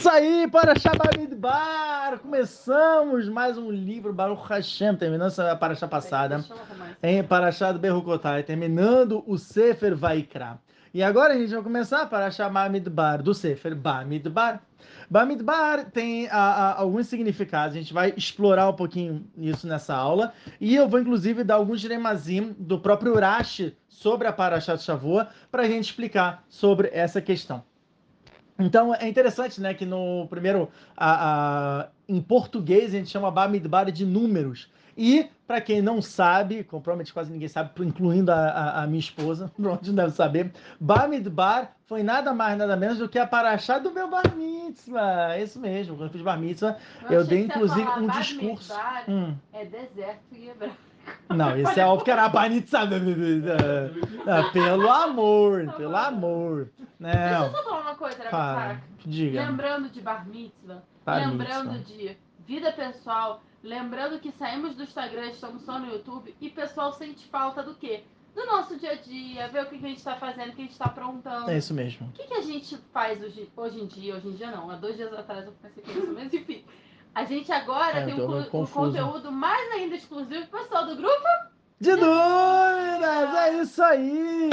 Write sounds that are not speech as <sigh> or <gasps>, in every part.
Isso aí, para Shabamidbar! Começamos mais um livro, Baruch Hashem, terminando essa paraxá passada, em Paraxá do Berrukotai, terminando o Sefer Vaikra. E agora a gente vai começar para chamar Midbar, do Sefer Bamidbar. Bamidbar tem a, a, alguns significados, a gente vai explorar um pouquinho isso nessa aula, e eu vou inclusive dar alguns remazim do próprio Urashi sobre a Paraxá de Shavua, para a gente explicar sobre essa questão. Então é interessante, né, que no primeiro, a, a, em português a gente chama Bamidbar de números. E, para quem não sabe, provavelmente quase ninguém sabe, incluindo a, a, minha esposa, <laughs> não deve saber, Bamidbar foi nada mais, nada menos do que a paraxá do meu bar mitzvah. É isso mesmo, quando eu fiz bar mitzvah, eu, eu dei inclusive um discurso. Hum. É deserto e hebraico. Não, esse é óbvio que era banitza. Pelo amor, pelo amor. Não. Deixa eu só falar uma coisa, né, Para, diga. Lembrando de bar mitzvah, bar lembrando mitzvah. de vida pessoal, lembrando que saímos do Instagram, estamos só no YouTube, e pessoal sente falta do quê? Do nosso dia a dia, ver o que a gente está fazendo, o que a gente está aprontando. É isso mesmo. O que, que a gente faz hoje, hoje em dia? Hoje em dia não, há dois dias atrás eu pensei que isso, mas <laughs> enfim. A gente agora é, tem um, um, conteúdo mais ainda exclusivo pro pessoal do grupo. De dúvidas! É isso aí!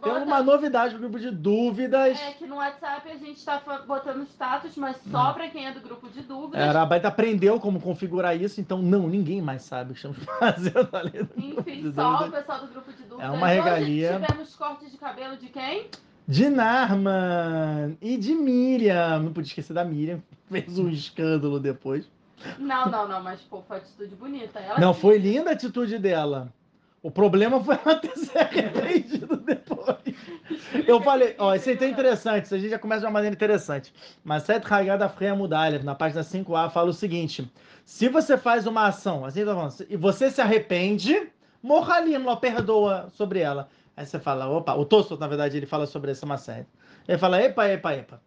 Bota... Tem uma novidade pro grupo de dúvidas. É que no WhatsApp a gente tá botando status, mas só para quem é do grupo de dúvidas. Era, a Baita aprendeu como configurar isso, então não, ninguém mais sabe o que estamos <laughs> fazendo ali. Enfim, só o pessoal do grupo de dúvidas. É uma regalia. Hoje tivemos cortes de cabelo de quem? De Narman e de Miriam. Não podia esquecer da Miriam. Fez um escândalo depois. Não, não, não, mas pô, foi atitude bonita. Ela não, foi linda a atitude dela. O problema foi ela ter se <laughs> arrependido depois. Eu falei, ó, isso aí tá interessante, a gente já começa de uma maneira interessante. Mas Sete Hagada Freya Mudalha, na página 5a, fala o seguinte: se você faz uma ação, assim tá falando, e você se arrepende, Morralim, perdoa sobre ela. Aí você fala, opa, o Tosso, na verdade, ele fala sobre essa série. Ele fala, epa, epa, epa.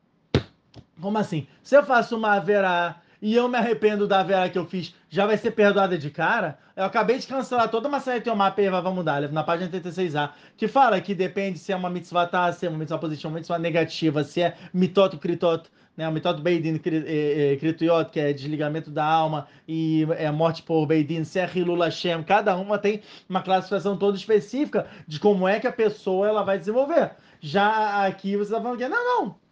Como assim? Se eu faço uma verá e eu me arrependo da vera que eu fiz, já vai ser perdoada de cara? Eu acabei de cancelar toda uma série de peva, vamos mudar, na página 86A, que fala que depende se é uma mitzvah tá, se é uma mitzvah positiva, uma mitzvah negativa, se é mitoto, kritoto, né, o mitoto beidin krituyot, que é desligamento da alma, e é morte por beidin, se é hilul Hashem, cada uma tem uma classificação toda específica de como é que a pessoa ela vai desenvolver. Já aqui você está falando que, não, não,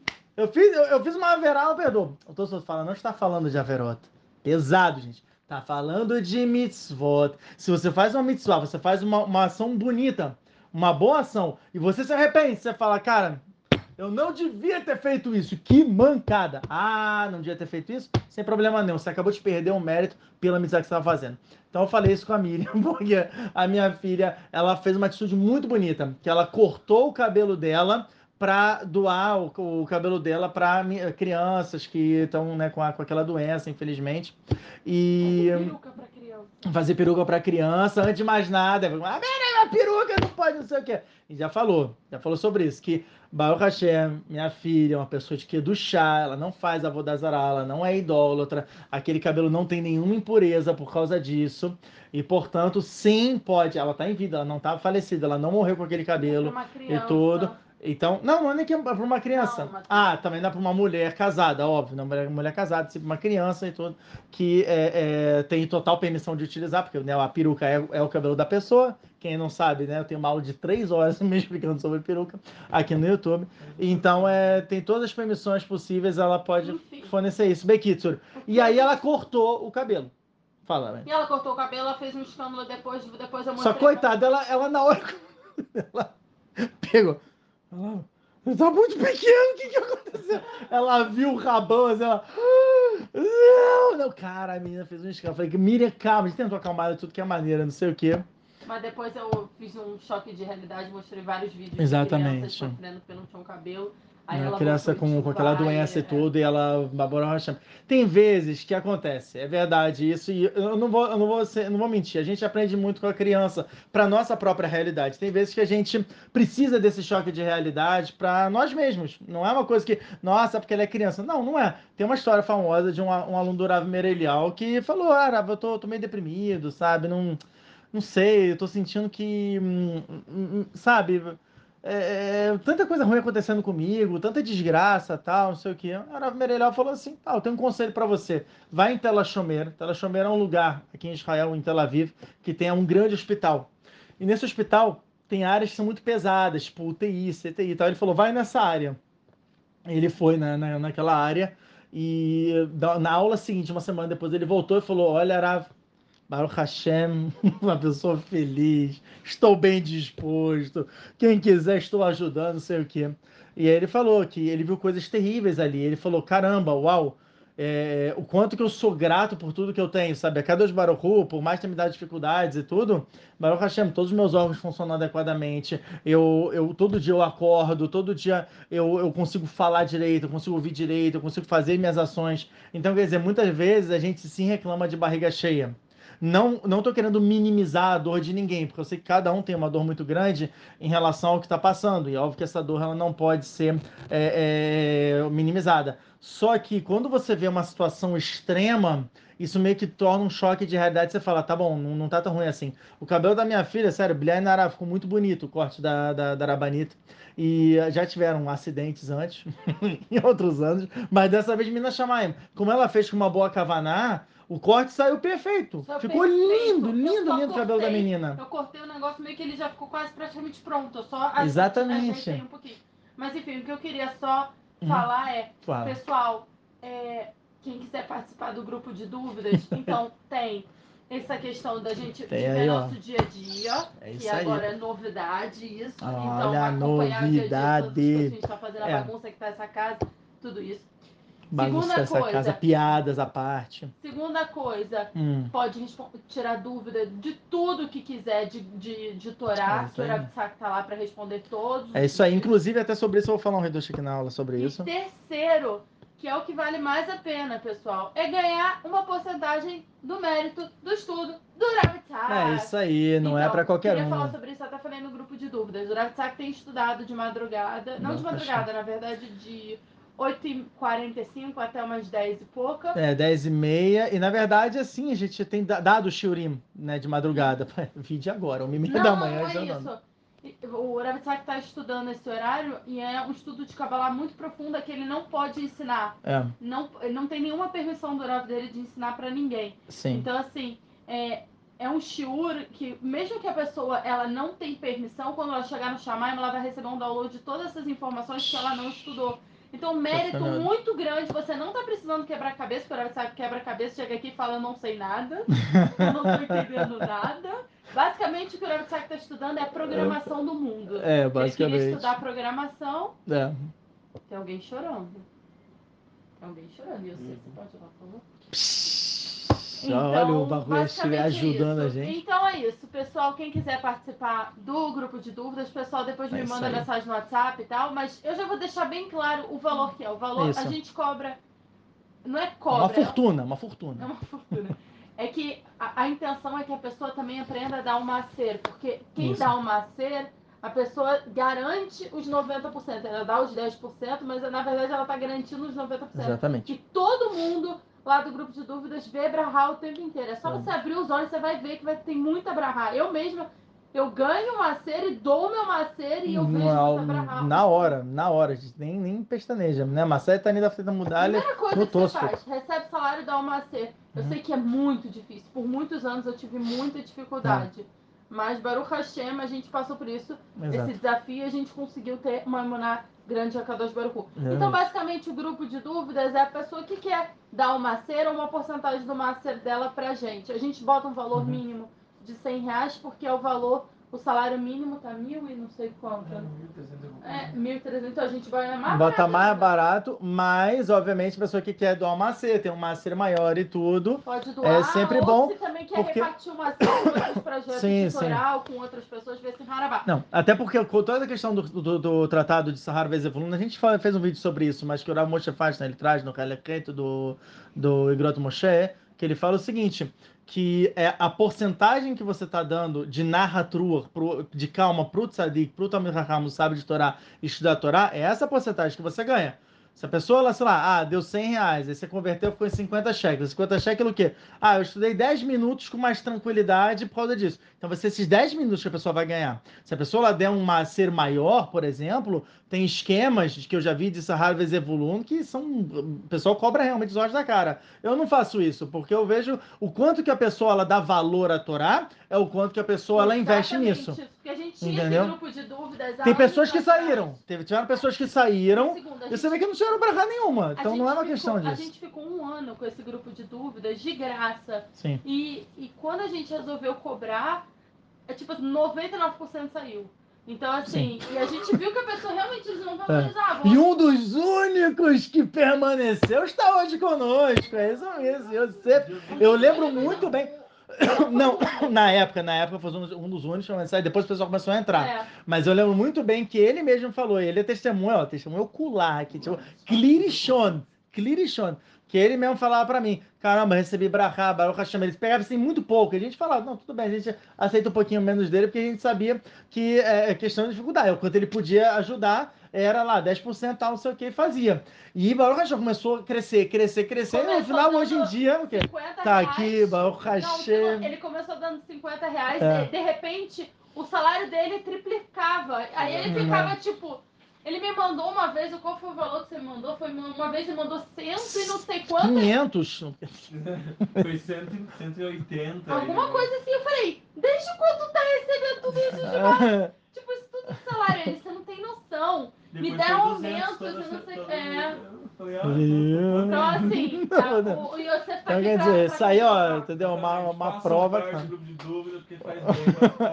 eu fiz, eu, eu fiz uma averal, perdoa. O Tosfot fala, não está falando de averota. Pesado, gente. Está falando de mitzvot. Se você faz uma mitzvah, você faz uma, uma ação bonita, uma boa ação, e você se arrepende, você fala, cara, eu não devia ter feito isso. Que mancada. Ah, não devia ter feito isso? Sem problema nenhum. Você acabou de perder um mérito pela amizade que você estava fazendo. Então eu falei isso com a Miriam, <laughs> porque a minha filha, ela fez uma atitude muito bonita, que ela cortou o cabelo dela para doar o, o, cabelo dela para crianças que estão né, com, com aquela doença, infelizmente. E. Fazer peruca para criança. Fazer peruca para criança, antes de mais nada. Ah, minha peruca não pode, não sei o quê. E já falou, já falou sobre isso, que Baruch Hashem, minha filha, é uma pessoa de que do chá, ela não faz avodazará, ela não é idólatra, aquele cabelo não tem nenhuma impureza por causa disso, e portanto, sim, pode, ela está em vida, ela não está falecida, ela não morreu com aquele cabelo e tudo. Então, não, não é nem que é para uma criança. Não, ah, também dá para uma mulher casada, óbvio, não mulher, mulher casada, tipo uma criança e tudo, que é, é, tem total permissão de utilizar, porque né, a peruca é, é, o cabelo da pessoa. Quem não sabe, né? Eu tenho uma aula de três horas <laughs> me explicando sobre peruca aqui no YouTube. Então, é, tem todas as permissões possíveis, ela pode Enfim. fornecer isso. Bekitsur. E aí ela cortou o cabelo. Fala, né? E ela cortou o cabelo, ela fez um escândalo depois, depois eu mostrei. Só coitada, ela, ela na hora. <laughs> ela pegou ela, tá muito pequeno, o que que aconteceu? Ela viu o rabão, assim, ela... Não, não, cara, a menina fez um escândalo. Falei, Miriam, calma, a gente tentou acalmar tudo que é maneira, não sei o quê. Mas depois eu fiz um choque de realidade, mostrei vários vídeos Exatamente. de crianças sofrendo porque não tinham cabelo. Aí a criança com, com aquela doença e tudo, e ela baborou Tem vezes que acontece, é verdade isso, e eu não vou, eu não vou, ser, não vou mentir, a gente aprende muito com a criança para nossa própria realidade. Tem vezes que a gente precisa desse choque de realidade para nós mesmos. Não é uma coisa que, nossa, porque ela é criança. Não, não é. Tem uma história famosa de um, um aluno do Rav Merelial que falou: Ah, eu tô, tô meio deprimido, sabe? Não, não sei, eu tô sentindo que, hum, hum, hum sabe? É, é, tanta coisa ruim acontecendo comigo, tanta desgraça, tal, não sei o que. A Rav Merelhal falou assim, tá, eu tenho um conselho para você. Vai em Tel Shomer. Tel Shomer é um lugar aqui em Israel, em Tel Aviv, que tem um grande hospital. E nesse hospital tem áreas que são muito pesadas, tipo UTI, CTI e tal. Ele falou, vai nessa área. Ele foi na, na, naquela área e na aula seguinte, uma semana depois, ele voltou e falou, olha, Rav, Baruch Hashem, <laughs> uma pessoa feliz, estou bem disposto, quem quiser estou ajudando, sei o quê. E aí ele falou que ele viu coisas terríveis ali. Ele falou: caramba, uau, é, o quanto que eu sou grato por tudo que eu tenho, sabe? A cada Baruchu, por mais ter me dado dificuldades e tudo, Baruch Hashem, todos os meus órgãos funcionam adequadamente. Eu, eu, todo dia eu acordo, todo dia eu, eu consigo falar direito, eu consigo ouvir direito, eu consigo fazer minhas ações. Então, quer dizer, muitas vezes a gente sim reclama de barriga cheia. Não, não tô querendo minimizar a dor de ninguém, porque eu sei que cada um tem uma dor muito grande em relação ao que está passando. E é óbvio que essa dor ela não pode ser é, é, minimizada. Só que quando você vê uma situação extrema, isso meio que torna um choque de realidade. Você fala, tá bom, não, não tá tão ruim assim. O cabelo da minha filha, sério, Bilhar Nara ficou muito bonito o corte da, da, da Arabanita. E já tiveram acidentes antes, <laughs> em outros anos, mas dessa vez Minas Chamaim. Como ela fez com uma boa cavaná, o corte saiu perfeito. Saiu ficou perfeito. lindo, lindo, lindo o cabelo da menina. Eu cortei o negócio meio que ele já ficou quase praticamente pronto. Eu só Exatamente. ajeitei um pouquinho. Mas enfim, o que eu queria só Hum. falar é, Fala. pessoal, é, quem quiser participar do grupo de dúvidas, <laughs> então tem essa questão da gente Tem aí, nosso dia a dia, É que aí. agora é novidade isso. então, Olha a acompanhar o dia a dia, novidade. coisas que a gente tá fazendo, a É. bagunça que tá essa casa, tudo isso. Bagunça Segunda essa coisa. casa, piadas à parte. Segunda coisa, Hum. pode tirar dúvida de tudo que quiser de, de, de Torá. É isso que o aí. Rabitsak tá lá para responder todos. É isso aí. Inclusive, até sobre isso eu vou falar um reducho aqui na aula sobre E isso. terceiro, que é o que vale mais a pena, pessoal, é ganhar uma porcentagem do mérito do estudo do Rabitsak. É isso aí, não é Então, pra qualquer queria um. falar sobre isso, até falei no grupo de dúvidas. O Rabitsak tem estudado de madrugada, não, Não, de tá madrugada, na verdade, de 8h45 até umas 10 e pouca. É, 10 e meia. E na verdade, assim, a gente tem da- dado o shiurim, né, de madrugada. <laughs> Vídeo agora, uma e meia Não, da manhã não é isso. O Rabitsak está estudando esse horário e é um estudo de Kabbalah muito profundo que ele não pode ensinar. É, Não, não tem nenhuma permissão do Rav dele de ensinar para ninguém. sim. Então, assim, é, é um shiur que, mesmo que a pessoa ela não tem permissão, quando ela chegar no Shamaim, ela vai receber um download de todas essas informações que ela não estudou. Então, mérito muito grande. Você não tá precisando quebrar a cabeça, porque o Rav sabe que quebra a cabeça, chega aqui e fala, eu não sei nada, eu não tô entendendo nada. Basicamente, o que o Rav Sack tá estudando é a programação do mundo. É, Ele queria basicamente. estudar programação. É. Tem alguém chorando. Tem alguém chorando. E eu sei, você pode ir lá, por favor? Olha o bagulho Então, basicamente ajudando a isso. gente. Então é isso, pessoal. Quem quiser participar do grupo de dúvidas, pessoal, depois É me manda mensagem no WhatsApp e tal. Mas eu já vou deixar bem claro o valor que é. O valor Isso. a gente cobra. Não é Uma cobra, é fortuna, uma é fortuna. uma fortuna. É que a, a intenção é que a pessoa também aprenda a dar um macer, porque quem Isso. dá um macer, a pessoa garante os 90%. Ela dá os 10%, mas na verdade ela está garantindo os 90%. Exatamente. Que todo mundo lá do grupo de dúvidas vê Brahá o tempo inteiro. É só É. você abrir os olhos, você vai ver que vai ter muita Brahá. Eu mesma, eu ganho macer e dou meu macer e eu vejo muita Brahá. Na hora, na hora, gente. Nem, nem pestaneja, né? Marcelo tá indo da frente da mudalha. Primeira coisa no que você faz, recebe salário e dá uma macer. Eu Uhum. sei que é muito difícil. Por muitos anos eu tive muita dificuldade. Mas Baruch Hashem, a gente passou por isso. Esse Exato. desafio a gente conseguiu ter uma imuná grande a Kadosh Baruch Hu. Exatamente. Então, basicamente, o grupo de dúvidas é a pessoa que quer dar o macer ou uma porcentagem do macer dela pra gente. A gente bota um valor Uhum. mínimo de 100 reais, porque é o valor, o salário mínimo tá mil e não sei quanto. É, 1.300. Então, a gente vai mais Bota barato mais barato, mas, obviamente, a pessoa que quer doar um macer, tem um macer maior e tudo. Pode doar. É sempre ou bom, se também quer porque- repartir uma ação com outros <coughs> projetos Sim, de sim. com outras pessoas, ver se Harabá. Não, até porque com toda a questão do, do, do tratado de Sahara Vezevulun, a gente fez um vídeo sobre isso, mas que o Rav Moshe faz, né? ele traz no Kaleket do, do Igrot Moshe, que ele fala o seguinte, que é a porcentagem que você está dando de narratrua, pro, de calma pro tzadik, pro Talmud Raham, no sábio de Torá, estudar Torá, é essa porcentagem que você ganha. Se a pessoa, sei lá, ah, deu 100 reais, aí você converteu, ficou em 50 cheques. 50 cheques o quê? Ah, eu estudei 10 minutos com mais tranquilidade por causa disso. Então, vai ser esses 10 minutos que a pessoa vai ganhar. Se a pessoa ela der um ser maior, por exemplo, tem esquemas que eu já vi de Sahara Evolution que são. O pessoal cobra realmente os olhos da cara. Eu não faço isso, porque eu vejo o quanto que a pessoa ela dá valor a Torá, é o quanto que a pessoa ela investe nisso. Porque a gente tinha Entendeu? esse grupo de dúvidas. Tem pessoas que saíram. Teve, tiveram pessoas que saíram. Segundo, e você vê que não tiveram barra nenhuma. Então não é uma ficou, questão disso. A gente ficou um ano com esse grupo de dúvidas de graça. Sim. E, e quando a gente resolveu cobrar, é tipo 99% saiu. Então, assim, Sim. e a gente viu que a pessoa realmente não valorizava. É. E um dos únicos que permaneceu está hoje conosco. É isso mesmo. Eu, sempre, eu lembro muito bem. <coughs> Não, <coughs> na época, na época foi um dos únicos, mas depois o pessoal começou a entrar. É. Mas eu lembro muito bem que ele mesmo falou, ele é testemunho, ó, testemunho ocular, que tipo, Clirichon, Clirichon, que ele mesmo falava para mim, caramba, recebi Brahá, Baruch Hashem, eles pegavam assim muito pouco, a gente falava, não, tudo bem, a gente aceita um pouquinho menos dele, porque a gente sabia que é, é questão de dificuldade, o quanto ele podia ajudar, era lá 10% tal, não sei o que, e fazia. E Baruch Hashem começou a crescer, crescer, crescer, começou e no final, hoje em dia, o quê? Tá aqui, Baruch Hashem. Não, ele começou dando 50 reais, é. de repente, o salário dele triplicava, aí ele uhum. ficava, tipo ele me mandou uma vez, qual foi o valor que você mandou? Foi uma vez ele mandou cento e não sei quanto. 500? <laughs> foi cento, 180. Alguma aí, coisa assim. Eu falei, desde quando tá recebendo tudo isso de volta? <laughs> tipo, isso tudo de salário. Ele, você não tem noção. Me deram aumento, você não sei o que. É. Então, assim, <laughs> tá, o, e você então, quer dizer, isso aí, ó, entendeu? Uma, uma prova. Parte do grupo de dúvida, porque faz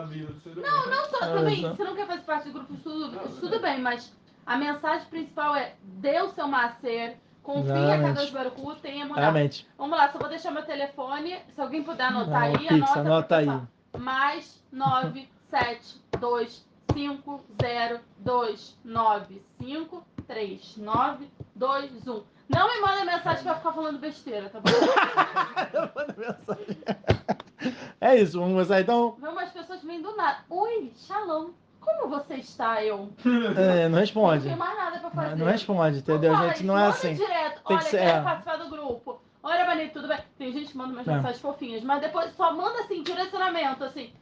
bem. <laughs> Não, não só, também, você não quer fazer parte do grupo de estudo, tudo bem, mas a mensagem principal é dê o seu macer, confia a Deus Baruchu tenha. Realmente. Vamos lá, só vou deixar meu telefone, se alguém puder anotar Não, aí, Pix, anota, anota aí. Mais 9, <laughs> 7, 2, 5, 0, 2, 9, 5, 3, 9, 2, 1. Não me manda mensagem pra ficar falando besteira, tá bom? <laughs> Eu mando mensagem. É isso, vamos começar então? Vê umas pessoas vêm do nada. Oi, shalom. Como você está, eu? <laughs> É, não responde. Não tem mais nada pra fazer. Não, não responde, entendeu? Não a gente não é assim. direto. Tem Olha, que ser, quer é. participar do grupo. Olha, Bonito, tudo bem? Tem gente que manda umas é. mensagens fofinhas, mas depois só manda assim, direcionamento, assim.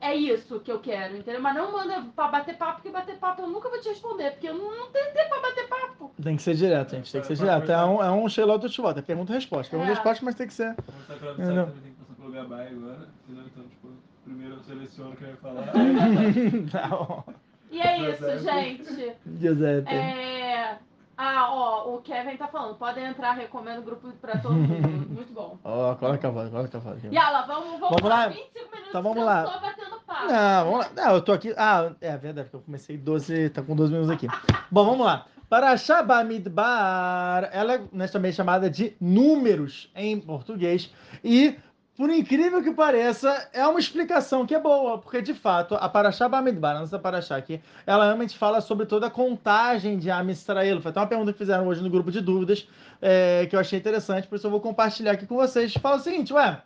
É isso que eu quero, entendeu? Mas não manda pra bater papo, porque bater papo eu nunca vou te responder, porque eu não, tenho tempo pra bater papo. Tem que ser direto, gente. Tem que ser direto. É um, é um Sheila do É pergunta e resposta. Pergunta e é. resposta, mas tem que ser. Vamos estar também tem que passar pelo Gabai agora. Então, tipo, primeiro eu seleciono o que eu ia falar. <laughs> tá E é isso, gente. Giuseppe. É... Ah, ó, o Kevin tá falando, podem entrar, recomendo o grupo pra todo mundo. <laughs> Muito bom. Ó, oh, coloca a voz, coloca a voz. Yala, vamos, vamos, vamos lá. 25 minutos então vamos lá. só batendo papo. Não, vamos lá. Não, eu tô aqui. Ah, é verdade, porque eu comecei 12, tá com 12 minutos aqui. <laughs> bom, vamos lá. Para Shabamidbar, ela é né, também chamada de números em português. E por incrível que pareça, é uma explicação que é boa, porque de fato a Paraxá Bamidbar, a nossa Paraxá aqui, ela realmente fala sobre toda a contagem de Am Israel. Foi até uma pergunta que fizeram hoje no grupo de dúvidas, é, que eu achei interessante, por isso eu vou compartilhar aqui com vocês. Fala o seguinte, ué,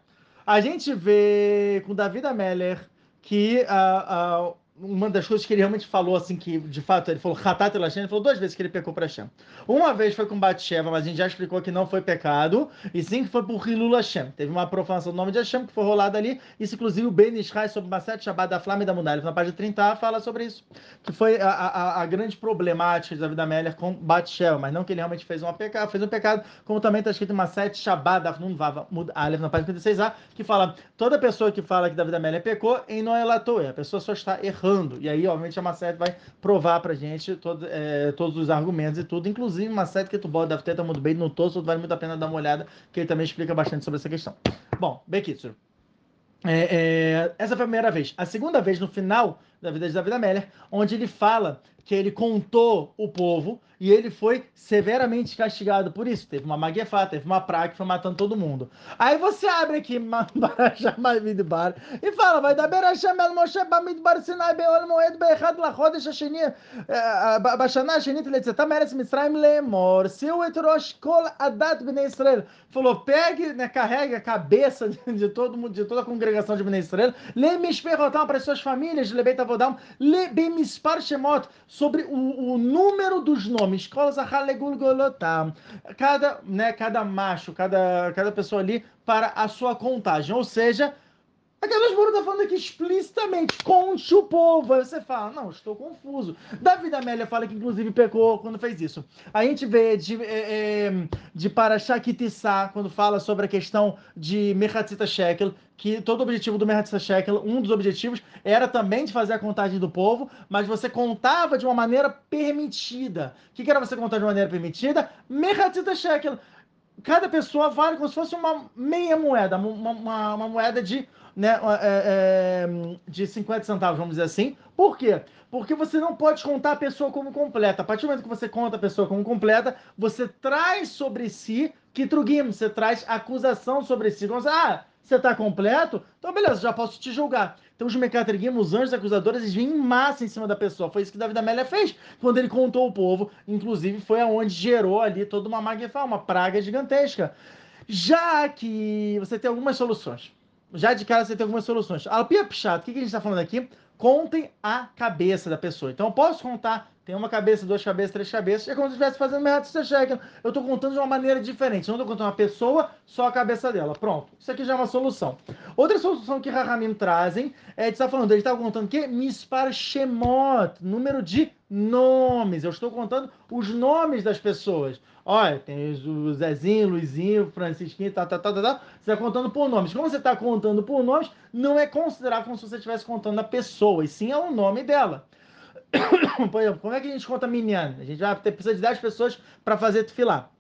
a gente vê com David Ameller que a, a uma das coisas que ele realmente falou, assim, que de fato ele falou Hatat Elashem, ele falou duas vezes que ele pecou para Hashem. Uma vez foi com Batsheva, mas a gente já explicou que não foi pecado, e sim que foi por Hilul Hashem. Teve uma profanação do nome de Hashem que foi rolada ali. Isso, inclusive, o Ben Ishai sobre Maset Shabbat da Flama e da Mudalif, na página 30, fala sobre isso. Que foi a, a, a grande problemática de David Ameller com Batsheva, mas não que ele realmente fez, uma pecado, fez um pecado, como também está escrito em Maset Shabbat da Flama Mudalif, na página 36a, que fala: toda pessoa que fala que David Ameller pecou, em Noelatoe, a pessoa só está errando errando. E aí, obviamente, a Macete vai provar pra gente todo, é, todos os argumentos e tudo, inclusive Macete que tu bota deve ter tá muito bem no tosso, vale muito a pena dar uma olhada, que ele também explica bastante sobre essa questão. Bom, Bekitsu. É, é, essa foi a primeira vez. A segunda vez, no final da vida de David Amélia, onde ele fala que ele contou o povo e ele foi severamente castigado por isso. Teve uma maguefá, teve uma praga que foi matando todo mundo. Aí você abre aqui <laughs> Midbar e fala, vai dar Berasham El Moshe Bamidbar Sinai Beol Moed Beechad Lachodesh Hasheni Bashana Hashenit Letzetam Eretz Mitzrayim Lemor Seu Et Rosh Kol Adat Bnei Israel falou, pegue, né, carregue a cabeça <laughs> de, todo mundo, de toda a congregação de Bnei Israel Le Mishperotam para as suas famílias, Le Beit Avodam Le Bemispar Shemot sobre o, o número dos nomes nomes. Cada, né, cada macho, cada, cada pessoa ali para a sua contagem. Ou seja, Aquelas Moro está falando aqui explicitamente, conte o povo. Aí você fala, não, estou confuso. Davi Amélia fala que inclusive pecou quando fez isso. A gente vê de, é, é de Parashakitissá, quando fala sobre a questão de Merhatzita Shekel, que todo o objetivo do Merhatzita Shekel, um dos objetivos, era também de fazer a contagem do povo, mas você contava de uma maneira permitida. O que, era você contar de maneira permitida? Merhatzita Shekel. Cada pessoa vale como se fosse uma meia moeda, uma, uma, uma moeda de né, é, é, de 50 centavos, vamos dizer assim. Por quê? Porque você não pode contar a pessoa como completa. A partir do momento que você conta a pessoa como completa, você traz sobre si que trugim, você traz acusação sobre si. Então, ah, você está completo? Então, beleza, já posso te julgar. Então, os mecatriguim, os anjos acusadores, eles vêm em massa em cima da pessoa. Foi isso que Davi Amélia fez quando ele contou o povo. Inclusive, foi aonde gerou ali toda uma magifá, uma praga gigantesca. Já que você tem algumas soluções já de cara você tem algumas soluções. Alpia Pichat, o que, que a gente está falando aqui? Contem a cabeça da pessoa. Então eu posso contar, tem uma cabeça, duas cabeças, três cabeças, é como se estivesse fazendo merda check. Eu estou contando de uma maneira diferente. Eu não estou contando uma pessoa, só a cabeça dela. Pronto. Isso aqui já é uma solução. Outra solução que Rahamim trazem é de estar tá falando, ele está contando o quê? Mispar Shemot, número de nomes. Eu estou contando os nomes das pessoas. Olha, tem o Zezinho, Luizinho, Francisquinho, tá, tá, tá, tá, tá. Você está contando por nomes. Como você está contando por nomes, não é considerado como se você estivesse contando a pessoa, e sim é o nome dela. <coughs> Por exemplo, como é que a gente conta Minyan? A gente vai ter, precisa de 10 pessoas para fazer filar.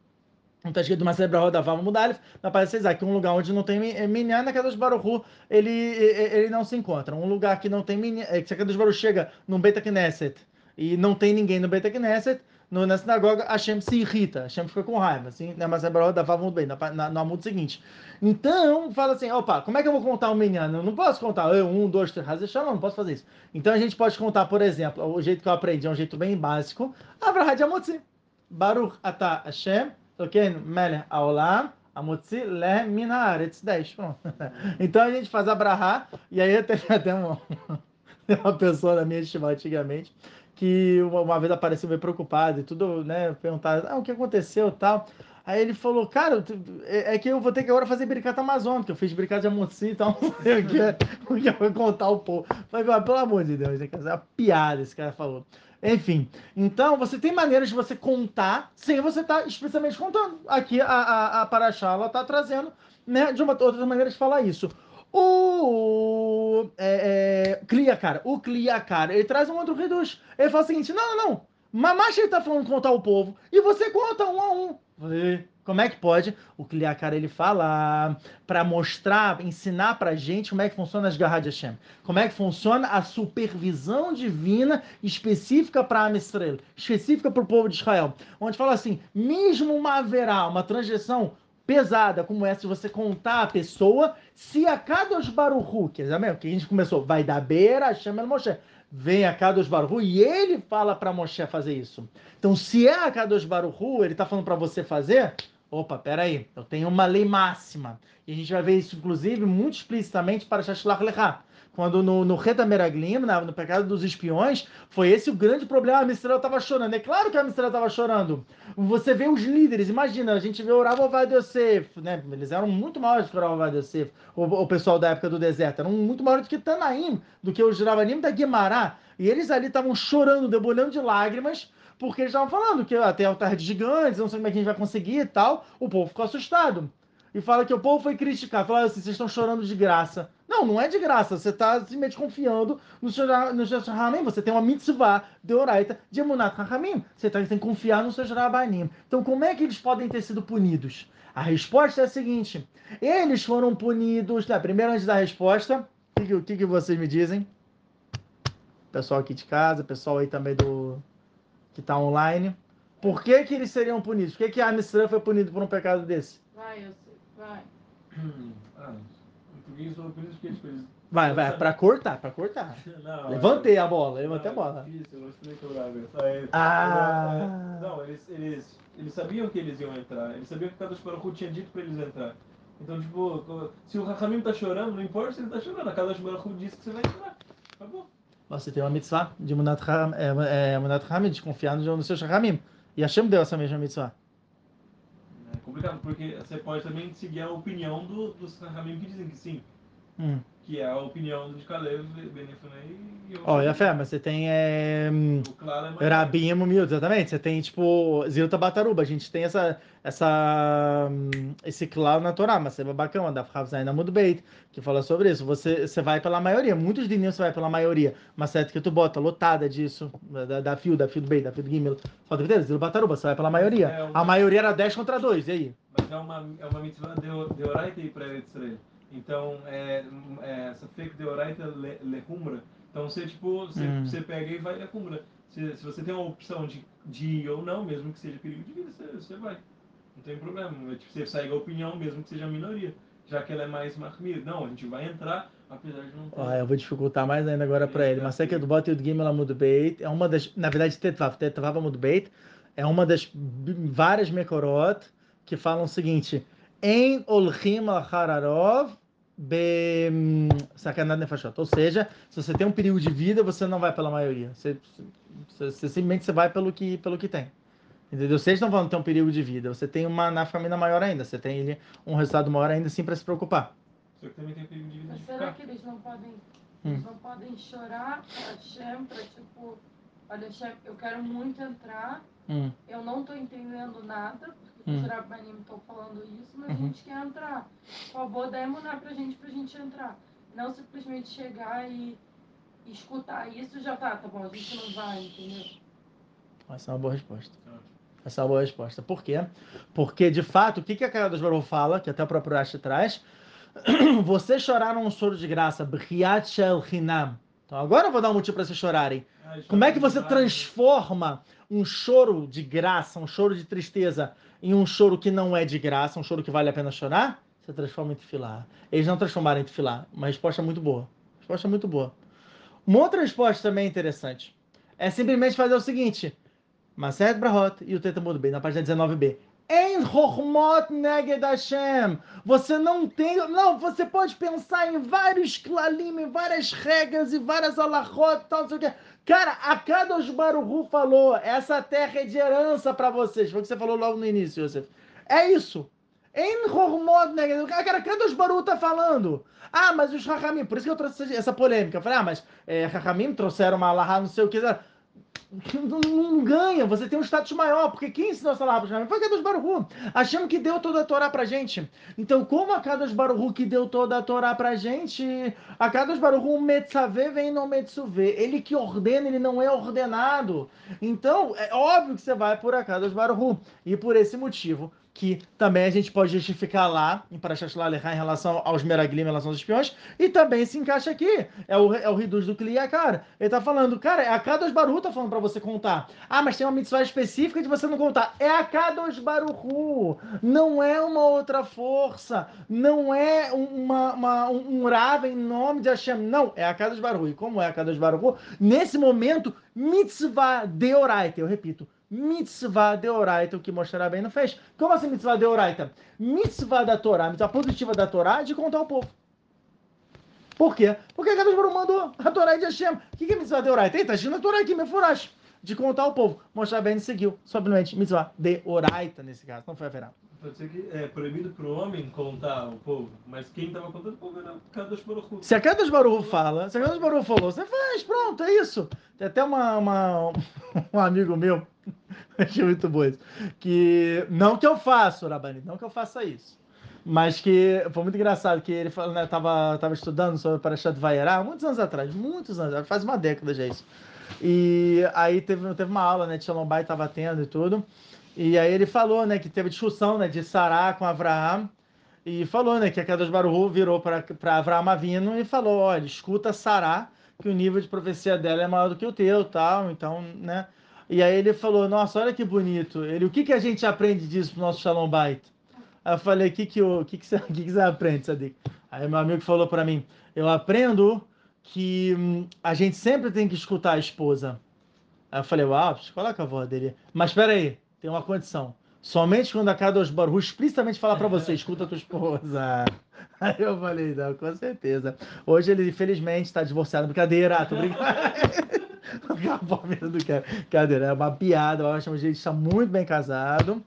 Então está escrito uma celebra roda vamos mudar, na parece que um lugar onde não tem Minyan, na dos Baruchu, ele, ele não se encontra. Um lugar que não tem Minyan, é que a dos Baruchu chega num Beta Knesset e não tem ninguém no Beta Knesset, no, na sinagoga, Hashem se irrita, Hashem fica com raiva, assim, né? Mas Hebraico dava muito bem, na, na, no amudo seguinte. Então, fala assim, opa, como é que eu vou contar o menino? Eu não posso contar eu, um, dois, três, Hazesham, não, não posso fazer isso. Então a gente pode contar, por exemplo, o jeito que eu aprendi é um jeito bem básico, Avrahad Amotzi, Baruch Ata Hashem, ok? Melech Aolam, Amotzi Le Minaretz 10, pronto. <laughs> Então a gente faz Abrahá, e aí até, até uma, <laughs> uma pessoa da minha estima antigamente, que uma, vez apareceu meio preocupado e tudo, né? Perguntar, ah, o que aconteceu tal. Aí ele falou, cara, é, é que eu vou ter que agora fazer bricata amazônica. Eu fiz bricata de Amonci, então <laughs> eu quero, eu contar o povo. Falei, pelo amor de Deus, é uma piada esse cara falou. Enfim, então você tem maneiras de você contar sem você estar tá explicitamente contando. Aqui a, a, a Paraxá, ela está trazendo né, de uma outra maneira de falar isso. O é, é, o Clia, cara, ele traz um outro reduz. Ele fala o seguinte: não, não, não. Mamacha ele tá falando contar o povo e você conta um a um. Como é que pode? O Clia, cara, ele fala para mostrar, ensinar pra gente como é que funciona as garras de Hashem. Como é que funciona a supervisão divina específica para a Israel, específica para o povo de Israel. Onde fala assim: mesmo uma haverá uma transgressão pesada como essa de você contar a pessoa, se a Kadosh Baruchu, que, é que a gente começou, vai da beira, El Moshe, vem a Kadosh Baruchu e ele fala para Moshe fazer isso. Então, se é a Kadosh Baruchu, ele está falando para você fazer, opa, peraí, eu tenho uma lei máxima. E a gente vai ver isso, inclusive, muito explicitamente para Shashlach Lechá. Quando no, no Reta Meraglim, no pecado dos espiões, foi esse o grande problema. A Mistrel estava chorando. É claro que a Mistrel estava chorando. Você vê os líderes, imagina, a gente vê o Rav né? Eles eram muito maiores que o Rav o, o, pessoal da época do deserto. Eram muito maiores do que Tanaim, do que os Ravanim da Guimará. E eles ali estavam chorando, debulhando de lágrimas, porque eles estavam falando que até o tarde gigantes, não sei como é que a gente vai conseguir e tal. O povo ficou assustado e fala que o povo foi criticar. Fala assim, vocês estão chorando de graça. Não, não é de graça. Você está simplesmente confiando no seu Rahamim. Você tem uma mitzvah de oraita de Emunat Rahamim. Você tem que confiar no seu Rabanim. Então, como é que eles podem ter sido punidos? A resposta é a seguinte. Eles foram punidos... Né, primeiro, antes da resposta, o que, que, que vocês me dizem? Pessoal aqui de casa, pessoal aí também do que está online. Por que, que eles seriam punidos? Por que, que a Amisran foi punido por um pecado desse? Vai, eu sei. Vai. ah, por isso que eles Vai, vai, pra cortar, pra cortar. <laughs> Não, levantei a bola, levantei a bola. Difícil, eu não expliquei o Ah! Não, eles, eles, eles sabiam que eles iam entrar. Eles sabiam que cada Baruch tinha dito pra eles entrar. Então, tipo, se o Rahamim tá chorando, não importa se ele tá chorando, a cada Baruch disse que você vai entrar. Acabou. Você tem uma mitzvah de Munat Hamid, é, é, de confiar no seu Rahamim. E Hashem deu essa mesma mitzvah. Complicado, porque você pode também seguir a opinião do, dos Rahamim que dizem que sim. Hum. Que é a opinião de Caleb, Benefunei e eu. Ó, oh, e a fé, mas você tem. É, é Rabim Mumil, exatamente. Você tem, tipo, Zilta Bataruba. A gente tem essa, essa, esse claro na Torá, mas você é bacana, da Fravzaina Mudbeit, que fala sobre isso. Você, você vai pela maioria. Muitos de você vai pela maioria. Mas certo que tu bota lotada disso, da, da fio, da fio do Beit, da fio do Gimel. Só tem Zilta Bataruba, você vai pela maioria. É uma... A maioria era 10 contra 2, e aí? Mas é uma, é uma mitzvah de, de Oraita para Israel. Então, é, é, essa fake de oraita lehumra. Então, você, tipo, você, hum. você pega e vai lehumra. Se, se você tem uma opção de, de ir ou não, mesmo que seja perigo de vida, você, você vai. Não tem problema. É, tipo, você segue a opinião, mesmo que seja a minoria. Já que ela é mais marmira. Não, a gente vai entrar, apesar de não ter. Ah, eu vou dificultar mais ainda agora para ele. Mas é que do bota o game ela muda bait. É uma das. Na verdade, Tetvav. Tetvav muda bait. É uma das várias Mekorot que falam o seguinte. Em Olchim al-Hararov sacanagem nefashot. Ou seja, se você tem um período de vida, você não vai pela maioria. Você, você, você simplesmente você vai pelo que, pelo que tem. Entendeu? Vocês não vão ter um período de vida. Você tem uma na família maior ainda. Você tem um resultado maior ainda, sim, para se preocupar. Você também tem período de vida. Mas será que eles não podem, hum. eles não podem chorar para Hashem, para tipo, olha, Hashem, eu quero muito entrar, hum. eu não estou entendendo nada, hum. os Rabanim estão falando isso, mas uhum. a gente quer entrar. Por favor, dá emuná pra gente, pra gente entrar. Não simplesmente chegar e escutar isso já tá, tá bom, a gente não vai, entendeu? Essa é uma boa resposta. Essa é uma boa resposta. Por quê? Porque, de fato, o que, que a cara dos Baruch fala, que até o próprio Rashi traz, <clears throat> vocês choraram um choro de graça, Briat Shel Hinam. Então agora eu vou dar um motivo para vocês chorarem. Como é que você transforma um choro de graça, um choro de tristeza, em um choro que não é de graça, um choro que vale a pena chorar, você transforma em tefilá. Eles não transformaram em tefilá. Uma resposta muito boa. Resposta muito boa. Uma outra resposta também interessante é simplesmente fazer o seguinte: Maset Brahot e o Teta bem, na página 19b. Em Hormot Neged Hashem. Você não tem. Não, você pode pensar em vários klalim, em várias regras e várias alahot, tal, não sei o que. Cara, a Kadosh Baruhu falou: essa terra é de herança para vocês. Foi o que você falou logo no início, Yosef. É isso. Em Hormot Neged. Cara, Kadosh Baruhu tá falando. Ah, mas os Rahamim, por isso que eu trouxe essa polêmica. Eu falei, ah, mas é, Rahamim trouxeram uma alahá, não sei o que não, ganha, você tem um status maior, porque quem ensinou essa palavra para Foi Kadosh Baruhu. Achamos que deu toda a Torá pra gente. Então, como a Kadosh Baruhu que deu toda a Torá pra gente, a Kadosh Baruhu Metzavê vem no Metzuvê. Ele que ordena, ele não é ordenado. Então, é óbvio que você vai por a Kadosh Baruhu. E por esse motivo, que também a gente pode justificar lá em Parashat Lalecha em relação aos Meraglim, em relação aos espiões, e também se encaixa aqui. É o, é o Riduz do Kliakar. Ele tá falando, cara, é a Kadosh Baruch tá falando para você contar. Ah, mas tem uma mitzvah específica de você não contar. É a Kadosh Baruchu. Não é uma outra força. Não é uma, uma, um Rav em nome de Hashem. Não, é a Kadosh Baruchu. E como é a Kadosh Baruchu? Nesse momento, mitzvah deoraita. Eu repito, mitzvah de oraita, o que mostrará bem não fez. Como assim mitzvah de oraita? Mitzvah da Torá, mitzvah positiva da Torá é de contar ao povo. Por quê? Porque a Kadosh Baruch mandou a Torá de Hashem. O que é mitzvah de oraita? Está escrito na Torá aqui, Mefurash. De contar ao povo. Mostrar bem seguiu. Simplesmente mitzvah de oraita nesse caso. Não foi a verá. Pode ser que é proibido para o homem contar o povo, mas quem estava contando o povo era Kadosh Baruch Se a Kadosh Baruch fala, se a Kadosh Baruch falou, você faz, pronto, é isso. Tem até uma, uma <laughs> um amigo meu, <laughs> achei muito bom isso, que não que eu faça, Rabani, não que eu faça isso, mas que foi muito engraçado que ele falou, né, tava, tava estudando sobre o Parashat Vayera, muitos anos atrás, muitos anos, faz uma década já isso. E aí teve, teve uma aula, né, de Shalom tava tendo e tudo, e aí ele falou, né, que teve discussão, né, de Sará com Abraão, e falou, né, que a Kadosh Baruch virou para Abraão Avino e falou, olha, escuta Sará, que o nível de profecia dela é maior do que o teu, tal, então, né? E aí ele falou, nossa, olha que bonito. Ele, o que que a gente aprende disso pro nosso Shalom Bait? Aí eu falei, o que que, o que, que, você, <laughs> que que você aprende, Sadik? Aí meu amigo falou para mim, eu aprendo que hum, a gente sempre tem que escutar a esposa. Aí eu falei, uau, coloca a voz dele. Mas espera aí, tem uma condição. Somente quando a Kadosh Baruch explicitamente falar para você, escuta a tua esposa. <laughs> Aí eu falei, não, com certeza. Hoje ele, infelizmente, está divorciado. Brincadeira, tô brincando. <laughs> <laughs> Acabou a vida do Cadeira. É uma piada, eu acho que ele está muito bem casado.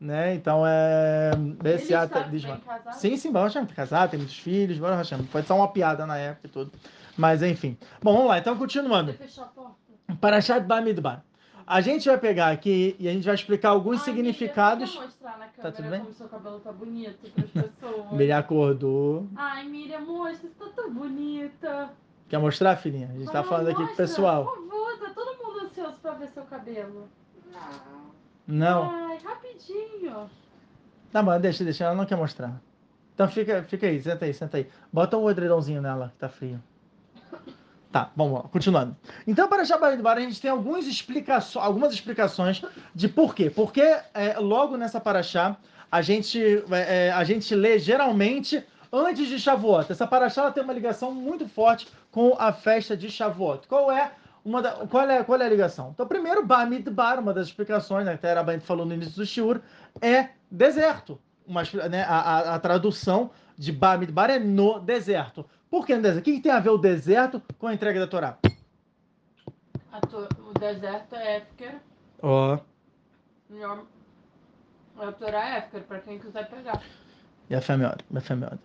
Né? Então é. Esse bem casado? Sim, sim, Baruch Hashem, casado, tem muitos filhos, Baruch Hashem. Foi só uma piada na época e tudo. Mas enfim. Bom, vamos lá, então continuando. Você fechou a porta? Parashat Bamidbar. A gente vai pegar aqui e a gente vai explicar alguns Ai, significados. Miriam, mostrar na câmera tá tudo bem? como seu cabelo tá bonito para as pessoas. <laughs> Miriam acordou. Ai, Miriam, mostra, você tá tão bonita. Quer mostrar, filhinha? A gente Vai, tá falando mostra, aqui pro pessoal. Por favor, tá todo mundo ansioso para ver seu cabelo. Não. Ai, rapidinho. Tá bom, deixa, deixa, ela não quer mostrar. Então fica, fica aí, senta aí, senta aí. Bota um edredomzinho nela, que tá frio. Tá, vamos lá, continuando. Então, para Shabbat Bar, a gente tem algumas explicações, algumas explicações de por quê. Porque é, logo nessa paraxá, a gente, é, é, a gente lê geralmente antes de Shavuot. Essa paraxá tem uma ligação muito forte com a festa de Shavuot. Qual é uma da, qual, é, qual é a ligação? Então, primeiro, Bar Midbar, uma das explicações, né, que a Erabain falou no início do Shiur, é deserto. Uma, né, a, a, a tradução de Bar Midbar é no deserto. Por que no deserto? O que tem a ver o deserto com a entrega da Torá? To... O deserto é Éfker. Ó. Oh. A Torá é Éfker, para quem quiser pegar. E a Femeod. A Femeod.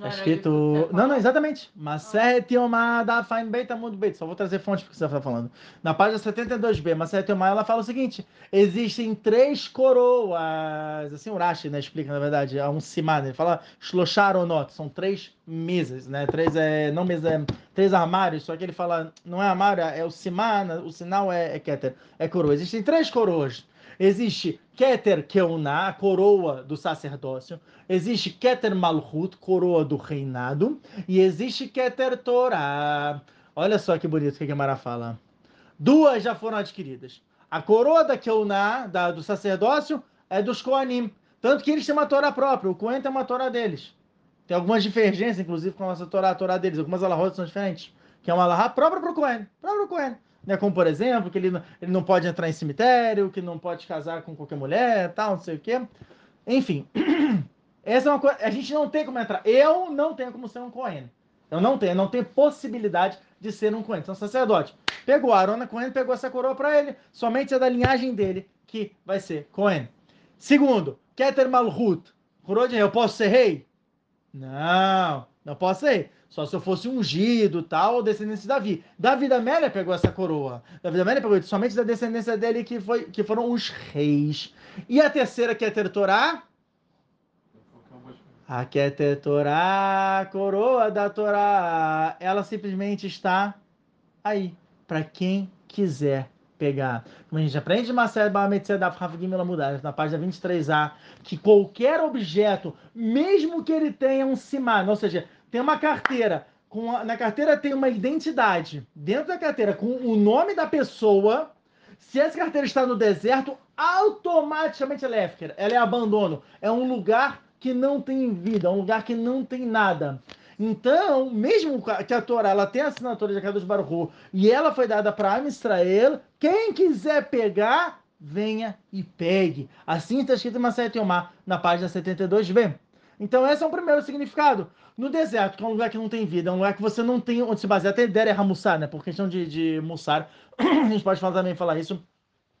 Tá escrito. Não, não, exatamente. Maseret Yomá da Fine Beit Amud Beit. Só vou trazer fonte porque você está falando. Na página 72b, Maseret Yomá, ela fala o seguinte: existem três coroas. Assim, o Rashi, né, explica, na verdade, é um simá, né? Ele fala Shlosharonot, são três mesas, né? Três, é, não mesas, é, três armários, só que ele fala, não é armário, é o simá, né? o sinal é, é Keter, é coroa. Existem três coroas. Existe Keter Keuná, coroa do sacerdócio. Existe Keter Malchut, coroa do reinado. E existe Keter Torah. Olha só que bonito que a Gemara fala. Duas já foram adquiridas. A coroa da Keuná, da, do sacerdócio, é dos Koanim. Tanto que eles têm uma Torá própria. O Cohen tem uma Torá deles. Tem algumas divergências, inclusive, com a nossa Torá, a Torá deles. Algumas alahot são diferentes. Que é uma alahá própria para o Cohen. Próprio Cohen. Né? Como, por exemplo, que ele, ele não pode entrar em cemitério, que não pode casar com qualquer mulher, tal, não sei o quê. Enfim, <clears throat> essa é uma coisa. A gente não tem como entrar. Eu não tenho como ser um Cohen. Eu não tenho, não tenho possibilidade de ser um Cohen. Então, sacerdote pegou a Arona Cohen, pegou essa coroa para ele. Somente é da linhagem dele que vai ser Cohen. Segundo, Keter Malhut. Coroa de rei, eu posso ser rei? Não, não posso ser rei. Só se eu fosse ungido, tal, descendência de Davi. Davi da Amélia pegou essa coroa. Davi da Amélia pegou somente da descendência dele que, foi, que foram os reis. E a terceira, que é ter Torá? A que é ter Torá, coroa da Torá. Ela simplesmente está aí, para quem quiser pegar. Como a gente aprende uma série na página 23a, que qualquer objeto, mesmo que ele tenha um siman, ou seja, tem uma carteira, com a, na carteira tem uma identidade, dentro da carteira com o nome da pessoa. Se essa carteira está no deserto, automaticamente ela é Efker, ela é abandono. É um lugar que não tem vida, é um lugar que não tem nada. Então, mesmo que a Torá ela tem a assinatura de Akadosh Baruch e ela foi dada para Israel, quem quiser pegar, venha e pegue. Assim está escrito em Masayat Yomar, na página 72b. Então, esse é o primeiro significado. No deserto, que é um lugar que não tem vida, é um lugar que você não tem onde se basear. Até ideia é Ramussar, né? Por questão de, de Mussar, <clears throat> a gente pode falar, também falar isso.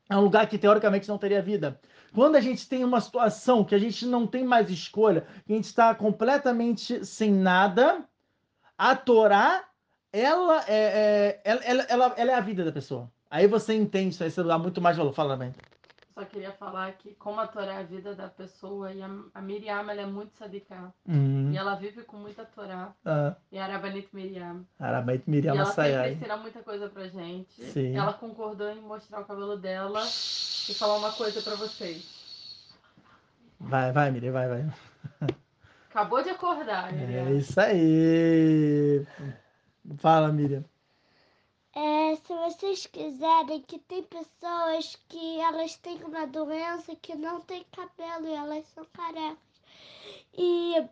É um lugar que teoricamente não teria vida. Quando a gente tem uma situação que a gente não tem mais escolha, que a gente está completamente sem nada, a Torá, ela é, é ela, ela, ela, é a vida da pessoa. Aí você entende isso, aí você dá muito mais valor. Fala, bem. Só queria falar que como a Torá é a vida da pessoa e a, a Miriam ela é muito sadiká. Uhum. E ela vive com muita Torá. Ah. E Arabanit Miriam. Arabanit Miriam e ela sempre ensina muita coisa pra gente. Sim. Ela concordou em mostrar o cabelo dela e falar uma coisa pra vocês. Vai, vai, Miriam, vai, vai. Acabou de acordar, Miriam. É isso aí. Fala, Miriam. É, se vocês quiserem, que tem pessoas que elas têm uma doença que não tem cabelo e elas são carecas. E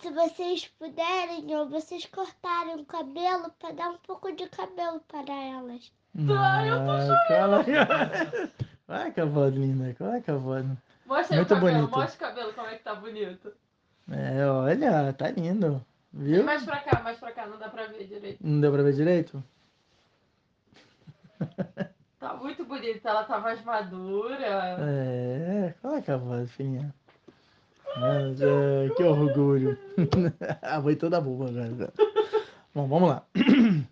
se vocês puderem, ou vocês cortarem o cabelo para dar um pouco de cabelo para elas. Ai, eu tô chorando. Vai, cavalo linda. Vai, cavalo. Mostra Muito o cabelo, bonito. mostra o cabelo, como é que tá bonito. É, olha, tá lindo. Viu? Mais pra cá, mais pra cá, não dá pra ver direito. Não deu pra ver direito? <laughs> Tá muito bonita, ela tá mais madura. É, olha que a vozinha. Mas, é, que orgulho. <laughs> a mãe toda boa, agora. Bom, vamos lá. <clears throat>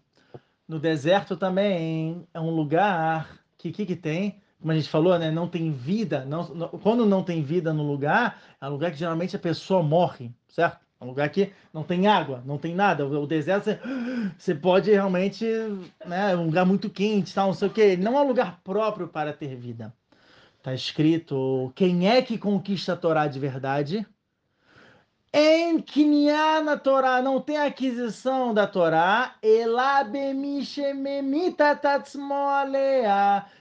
No deserto também é um lugar que que, que tem? Como a gente falou, né? Não tem vida. Não, não, quando não tem vida no lugar, é um lugar que geralmente a pessoa morre, certo? É um lugar que não tem água, não tem nada. O deserto, você, <gasps> você pode realmente. Né, é um lugar muito quente, tal, não sei o quê. Não é um lugar próprio para ter vida. Está escrito: quem é que conquista a Torá de verdade? Em Kinyan Torá, não tem aquisição da Torá,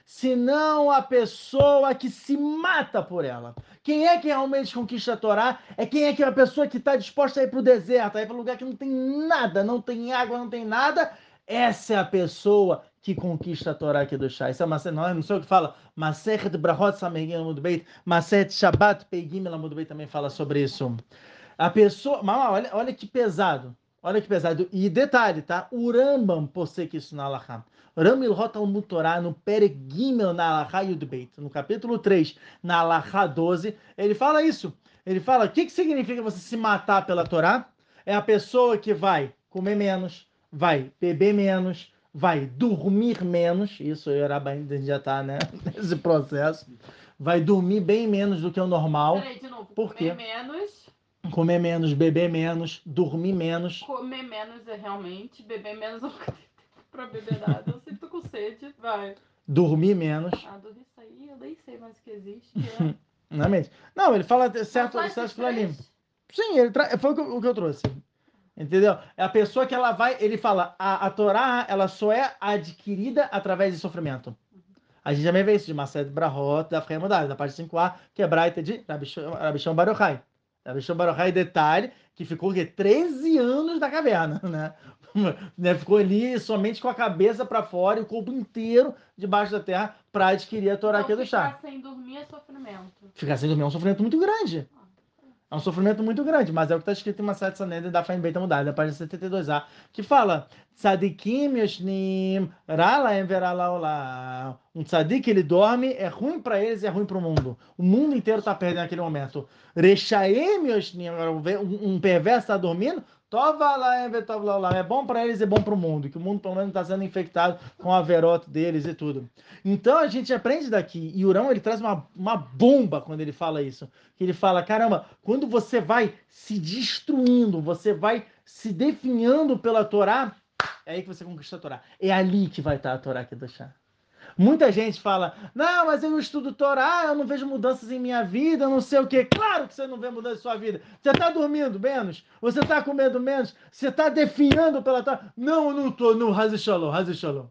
senão a pessoa que se mata por ela. Quem é que realmente conquista a Torá? É quem é que é a pessoa que está disposta a ir para o deserto, a ir para um lugar que não tem nada, não tem água, não tem nada. Essa é a pessoa que conquista a Torá aqui do chá. Isso é uma, não, não sei o que fala. Masechet Brahot Samegim Lamud Beit, Masechet Shabbat Peigim Lamud Beit também fala sobre isso. A pessoa. Olha, olha que pesado. Olha que pesado. E detalhe, tá? O Rambam possui isso na Alahá. Ramil Rotal Mutorá, no Peregimel na Alahá Yudbeit, no capítulo 3, na Alahá 12, ele fala isso. Ele fala: o que, que significa você se matar pela Torá? É a pessoa que vai comer menos, vai beber menos, vai dormir menos. Isso o Arabaim já está né, <laughs> nesse processo. Vai dormir bem menos do que o normal. Peraí, de novo. Por quê? menos Comer menos, beber menos, dormir menos. Comer menos é realmente, beber menos <laughs> eu pra beber nada. Eu sempre tô com sede, vai. Dormir menos. Ah, dormir isso aí, eu nem sei mais o que existe. Que <laughs> é... Não, é mesmo. Não, ele fala certo, certo planinho. Sim, ele tra... foi o que, eu, o que eu trouxe. Entendeu? É a pessoa que ela vai, ele fala, a, a Torá, ela só é adquirida através de sofrimento. A gente também vê isso de Maced Brahot, da Fremudade, da parte 5a, que é Braita de Rabichão Baruchai. Rabichão Baruchai, detalhe, que ficou que 13 anos na caverna, né? <laughs> né? Ficou ali somente com a cabeça para fora e o corpo inteiro debaixo da terra para adquirir a Torá então, do chá. Ficar sem dormir é sofrimento. Ficar sem dormir é um sofrimento muito grande. É um sofrimento muito grande, mas é o que está escrito em uma sete saneda da Faim Beta Mudada, da página 72a, que fala: Tzadikim yoshnim ralaem veralaolá. Um tzadik, ele dorme, é ruim para eles e é ruim para o mundo. O mundo inteiro está perdendo naquele momento. Rechaem yoshnim, um perverso está dormindo, é bom para eles e bom para o mundo, que o mundo pelo menos está sendo infectado com a verota deles e tudo. Então a gente aprende daqui, e Urão ele traz uma, uma bomba quando ele fala isso, que ele fala, caramba, quando você vai se destruindo, você vai se definhando pela Torá, é aí que você conquista a Torá. É ali que vai estar a Torá aqui do chá. Muita gente fala, não, mas eu estudo Torá, eu não vejo mudanças em minha vida, eu não sei o quê. Claro que você não vê mudança em sua vida. Você está dormindo menos? Você está comendo menos? Você está definhando pela Torá? Não, eu não estou no Hazi Shalom, Hazi Shalom.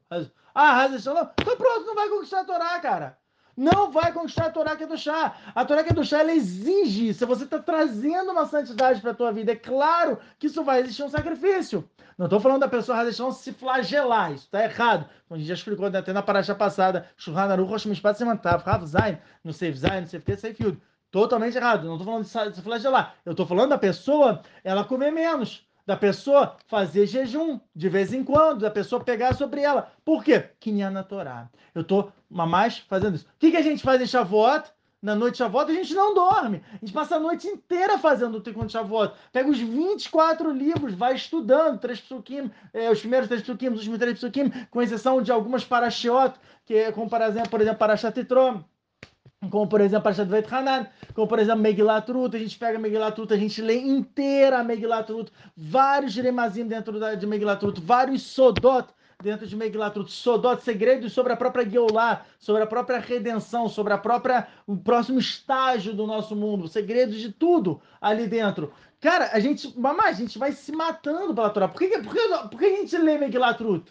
Ah, Hazi Shalom? Então pronto, não vai conquistar a Torá, cara não vai conquistar a Torá que do chá. A Torá que do chá, ela exige, se você está trazendo uma santidade para a tua vida, é claro que isso vai existir um sacrifício. Não estou falando da pessoa não se flagelar, isso está errado. A gente já explicou até na paraxá passada, Shulchan Aruch, Rosh Mishpat, Semantav, Rav Zain, no Seif Zain, no Seif T, Seif Yud. Totalmente errado. Não estou falando de se flagelar. Eu estou falando da pessoa, ela comer menos da pessoa fazer jejum de vez em quando, da pessoa pegar sobre ela. Por quê? Quinha na Torá. Eu estou mais fazendo isso. O que, que a gente faz em Shavuot? Na noite de Shavuot, a gente não dorme. A gente passa a noite inteira fazendo o Tikkun de Shavuot. Pega os 24 livros, vai estudando, três psukim, é, os primeiros três psukim, os últimos três psukim, com exceção de algumas parashiot, que é como, por exemplo, por exemplo Parashat como por exemplo Parashat Veit Hanan, como por exemplo Megilat Ruth, a gente pega Megilat Ruth, a gente lê inteira a Megilat Ruth, vários Jeremazim dentro da, de Megilat Ruth, vários Sodot dentro de Megilat Ruth, Sodot, segredos sobre a própria Geulah, sobre a própria redenção, sobre a própria, o próximo estágio do nosso mundo, segredos de tudo ali dentro. Cara, a gente, mamãe, a gente vai se matando pela Torá. Por que, por que, por que a gente lê Megilat Ruth?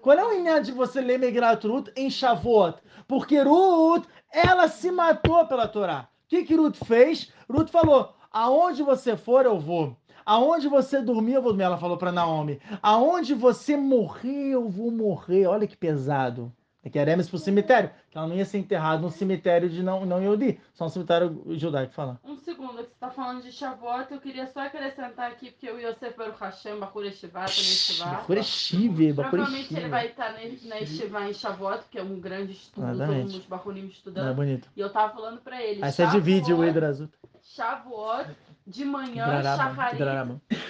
Qual é o inhado de você ler Megilat Ruth em Shavuot? Porque Ruth ela se matou pela Torá. O que, que Ruth fez? Ruth falou: aonde você for, eu vou. Aonde você dormir, eu vou dormir. Ela falou para Naomi: aonde você morrer, eu vou morrer. Olha que pesado. É que Eremes para o cemitério, que ela não ia ser enterrada num cemitério de não, não Yodi, só um cemitério judaico fala. Um segundo, que você está falando de Shavuot, eu queria só acrescentar aqui, porque o Yosef Baruch Hashem, Bakura também Estivá. Bakura Estive, Provavelmente ele vai estar na Estivá em Shavuot, que é um grande estudo, Exatamente. todos os Bakurim estudando. É bonito. E eu tava falando para ele. Aí você divide o Hidrazut. Shavuot, de manhã, Shacharit,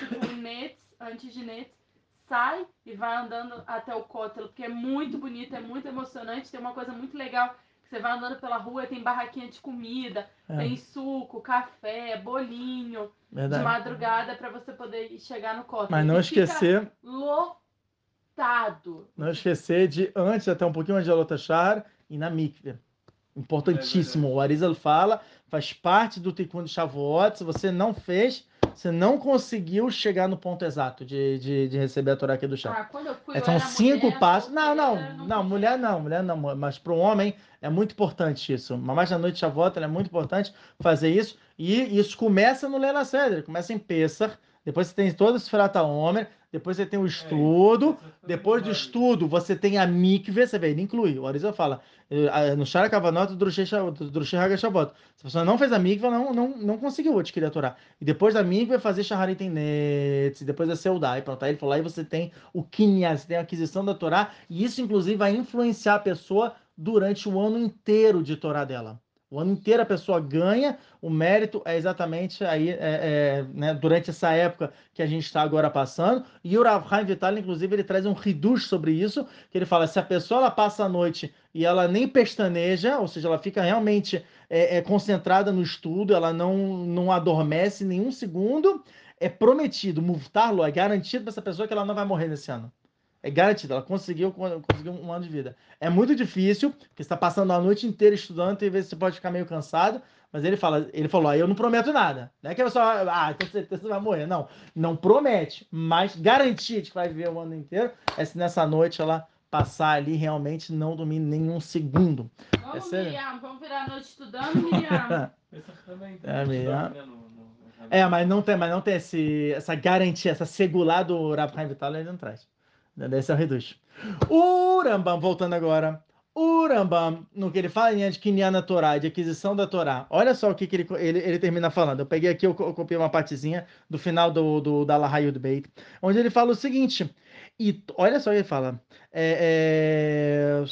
tipo Nets, antes de Nets, sai e vai andando até o cótelo, porque é muito bonito, é muito emocionante. Tem uma coisa muito legal, você vai andando pela rua, tem barraquinha de comida, é. tem suco, café, bolinho, Verdade. de madrugada para você poder chegar no cótelo. Mas não esquecer... Lotado. Não esquecer de, antes, até um pouquinho antes de Alotachar, e na mikve. Importantíssimo. É o Arizal fala, faz parte do Tikkun de Shavuot. Se você não fez, você não conseguiu chegar no ponto exato de, de, de receber a Torá aqui do chá. Ah, quando eu fui, é, São cinco mulher, passos. Não, não, não, não, mulher não, mulher não. Mas para um homem é muito importante isso. Mas na noite de Shavuot é muito importante fazer isso. E isso começa no Lela Cedra, começa em Pessah. Depois você tem todo esse Frata Homer, depois você tem o é, estudo, é, depois do estudo você tem a mikve, você vê, ele inclui. O Arisa fala, eh, no Shara Kavanot, Drushei Hagashavot. Se a pessoa não fez a mikve, não, não, não conseguiu adquirir a Torá. E depois da mikve, fazer Shaharit Netz, depois da Seudai, pronto. Aí ele falou, aí você tem o Kinyan, você tem a aquisição da Torá, e isso inclusive vai influenciar a pessoa durante o ano inteiro de Torá dela. O ano inteiro a pessoa ganha, o mérito é exatamente aí, é, é, né, durante essa época que a gente está agora passando. E o Rav Haim Vital, inclusive, ele traz um reduz sobre isso, que ele fala, se a pessoa ela passa a noite e ela nem pestaneja, ou seja, ela fica realmente é, é concentrada no estudo, ela não, não adormece nenhum segundo, é prometido, muftarlo, é garantido para essa pessoa que ela não vai morrer nesse ano é garantida, ela conseguiu, conseguiu um ano de vida. É muito difícil, porque você está passando a noite inteira estudando e às vezes você pode ficar meio cansado, mas ele fala, ele falou, ah, eu não prometo nada. Não é que a pessoa, ah, com certeza você vai morrer. Não, não promete, mas garantia de que vai viver o ano inteiro é se nessa noite ela passar ali realmente não dormir nenhum segundo. Vamos, é Miriam, vamos virar a noite estudando, Miriam. <laughs> é, Miriam. É, mas não tem, mas não tem esse, essa garantia, essa segurar do Haim Vital, ele não traz. Desse é o reduz. O Rambam, voltando agora. O Rambam, no que ele fala em adquirir na Torá, de aquisição da Torá, olha só o que, que ele, ele, ele, termina falando. Eu peguei aqui, eu, eu copiei uma partezinha do final do, do, da Lahayud Beit, onde ele fala o seguinte, e olha só o que ele fala. É, é,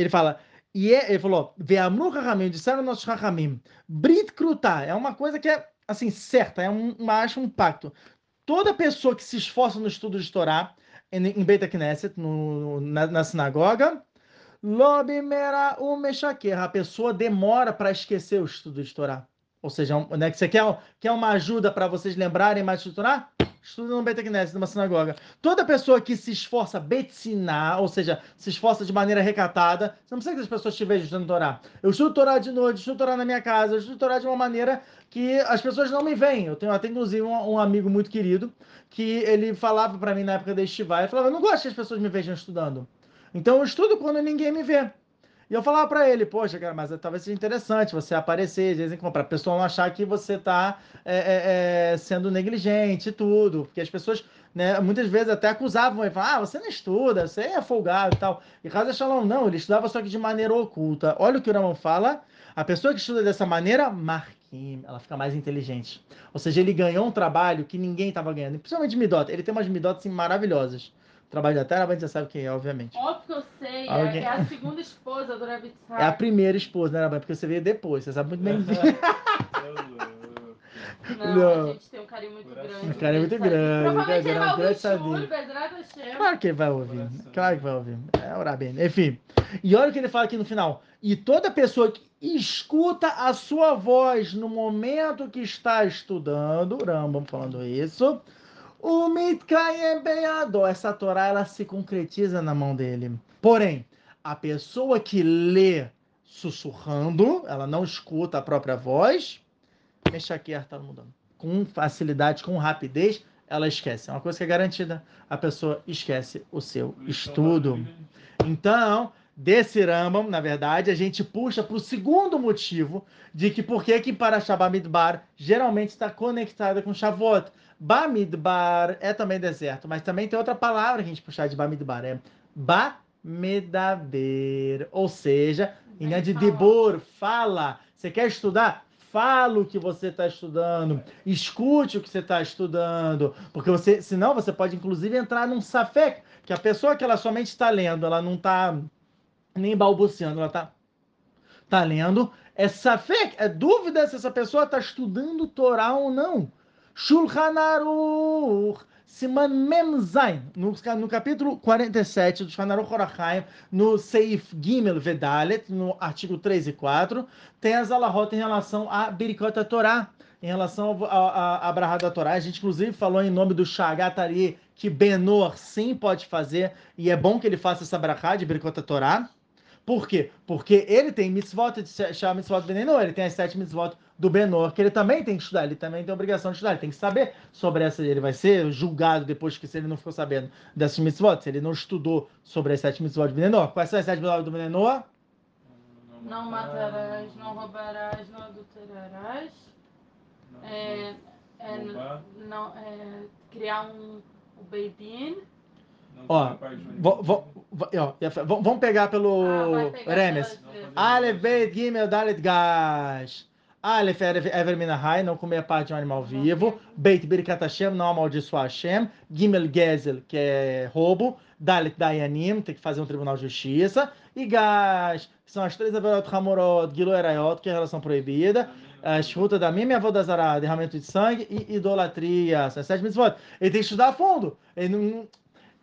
ele fala, e é, ele falou, Ve'amru Rahamim, disseram nossos Rahamim, Brit Krutá, é uma coisa que é, assim, certa, é um, uma, um pacto. Toda pessoa que se esforça no estudo de Torá, em Beit Knesset, no, na, na sinagoga. Lobimera o Meshaker. A pessoa demora para esquecer o estudo de Torá. Ou seja, né, que você quer, quer uma ajuda para vocês lembrarem mais de Torá? Estuda no Beit Knesset, numa sinagoga. Toda pessoa que se esforça betsinar, ou seja, se esforça de maneira recatada, você não precisa que as pessoas te vejam estudando Torá. Eu estudo Torá de noite, estudo Torá na minha casa, eu estudo Torá de uma maneira que as pessoas não me veem. Eu tenho até, inclusive, um, um amigo muito querido que ele falava para mim na época da estivar, ele falava, eu não gosto que as pessoas me vejam estudando. Então eu estudo quando ninguém me vê. E eu falava para ele, poxa, cara, mas talvez seja interessante você aparecer de vez em quando, para a pessoa não achar que você está é, é, é, sendo negligente e tudo. Porque as pessoas, né, muitas vezes até acusavam ele, falavam, ah, você não estuda, você é folgado e tal. E Raza Shalom, não, ele estudava só que de maneira oculta. Olha o que o Ramon fala, a pessoa que estuda dessa maneira, marquim, ela fica mais inteligente. Ou seja, ele ganhou um trabalho que ninguém estava ganhando, principalmente Midot. Ele tem umas Midot assim, maravilhosas. Trabalho da Terra, mas você sabe quem é, obviamente. Óbvio que eu sei, é, Alguém... é a segunda esposa do Rav É a primeira esposa, né, Raban? Porque você veio depois, você sabe muito bem. <laughs> Não, não, a gente tem um carinho muito grande. Um carinho muito grande. Provavelmente ele vai ouvir o Claro que ele vai ouvir. Claro que vai ouvir. É orar bem. Enfim. E olha o que ele fala aqui no final. E toda pessoa que escuta a sua voz no momento que está estudando, Rambam falando isso, o Mitkayem Beyado, essa Torá ela se concretiza na mão dele. Porém, a pessoa que lê sussurrando, ela não escuta a própria voz, Meshakiar está mudando. Com facilidade, com rapidez, ela esquece. É uma coisa que é garantida. A pessoa esquece o seu estudo. Então, desse Rambam, na verdade, a gente puxa para o segundo motivo de que por que que para Shabamidbar geralmente está conectada com Shavuot. Bamidbar é também deserto, mas também tem outra palavra que a gente puxar de Bamidbar, é Ba medaber. Ou seja, em de dibur, fala. Você quer estudar? Fala o que você está estudando, escute o que você está estudando, porque você, senão você pode inclusive entrar num safek, que a pessoa que ela somente está lendo, ela não está nem balbuciando, ela está tá lendo, é safek, é dúvida se essa pessoa está estudando Torá ou não. Shulchan Aruch, Siman Memzain, no, no capítulo 47 do Shanaru Horachaim, no Seif Gimel Vedalet, no artigo 3 e 4, tem as alahot em relação a Birikot Torá, em relação a, a, a da Torá. A gente, inclusive, falou em nome do Shagatari que Benor sim pode fazer, e é bom que ele faça essa brahá de Birikot Torá. Por quê? Porque ele tem mitzvot de Shah mitzvot Benenor, ele tem as sete mitzvot do Benor, que ele também tem que estudar, ele também tem a obrigação de estudar, ele tem que saber sobre essa, ele vai ser julgado depois que se ele não ficou sabendo dessas mitzvot, se ele não estudou sobre as sete mitzvot do Benenor. Quais são as sete mitzvot do Benenor? Não matarás, não roubarás, não adulterarás, é, é, não, é, criar um, um Ó, vamos pegar pelo ah, Remes. Aleph, Beit, Gimel, Dalet, Gash. Aleph, Ever Minahai, não comer parte de um animal vivo. Beit, Birkat Hashem, não amaldiçoar Hashem. Gimel, Gezel, que é roubo. Dalet, Dayanim, tem que fazer um tribunal de justiça. E Gash, que são as três Averot Hamorot, Gilo Erayot, que é a relação proibida. A escuta da minha avó da Zara, derramamento de sangue e idolatria. São sete mitzvot. Ele tem que estudar a fundo. Ele não,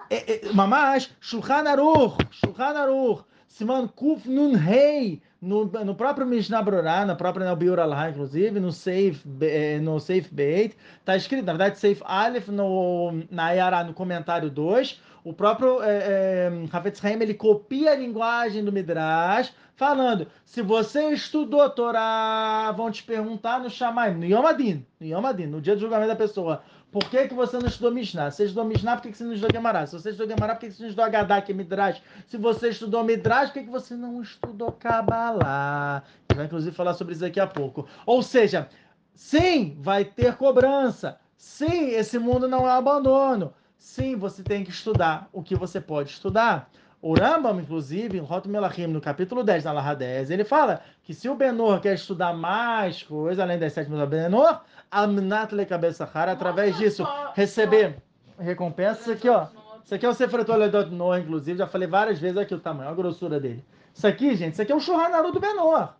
é, é, mamash, Shulchan Aruch, Shulchan Aruch, Siman Kuf Nun Rei, no, no próprio Mishnah na própria Neobiur Alá, inclusive, no safe, eh, no safe Beit, está escrito, na verdade, safe Aleph, no, na yara no comentário 2, o próprio é, é, Hafetz Haim, ele copia a linguagem do Midrash, falando, se você estudou Torá, vão te perguntar no Shamaim, no Yomadin, no Yomadin, no dia do julgamento da pessoa, por que, que você não estudou Mishnah? Se você estudou Mishnah, por que, que você não estudou Gemara? Se você estudou Gemara, por que, que você não estudou Agadá, que é Midrash? Se você estudou Midrash, por que, que você não estudou Kabbalah? Gente vai, inclusive, falar sobre isso daqui a pouco. Ou seja, sim, vai ter cobrança. Sim, esse mundo não é abandono. Sim, você tem que estudar o que você pode estudar. O Rambam, inclusive, em Rot Melachim, no capítulo 10, na Laha 10, ele fala que se o Benor quer estudar mais coisas, além das sete do Benor, Amnat le Sahara, através disso, receber recompensa. Isso aqui, ó. Isso aqui é o Sefer Toledot Noah, inclusive, já falei várias vezes aqui o tamanho, a grossura dele. Isso aqui, gente, isso aqui é o Shurhanaru do Benor.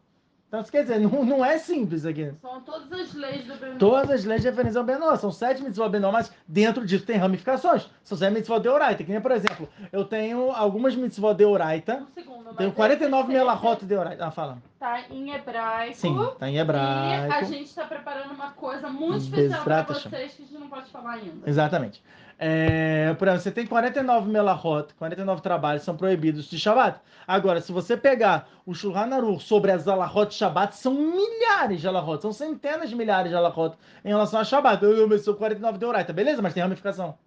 Então, quer dizer, não, não é simples aqui. São todas as leis do Benó. Todas as leis de referência ao Benó. São sete mitzvot Benó, mas dentro disso tem ramificações. São sete mitzvot de Oraita. Que nem, por exemplo, eu tenho algumas mitzvot de Oraita. Um segundo, tenho 49 melachot de Oraita. Ah, fala. Tá em hebraico. Sim, tá em hebraico. E a gente está preparando uma coisa muito especial para vocês que a gente não pode falar ainda. Exatamente. É, por exemplo, você tem 49 melahot, 49 trabalhos são proibidos de Shabbat. Agora, se você pegar o Shulchan Aruch sobre as alahot de Shabbat, são milhares de alahot, são centenas de milhares de alahot em relação a Shabbat. Eu, sou 49 de Oraita, beleza? Mas tem ramificação.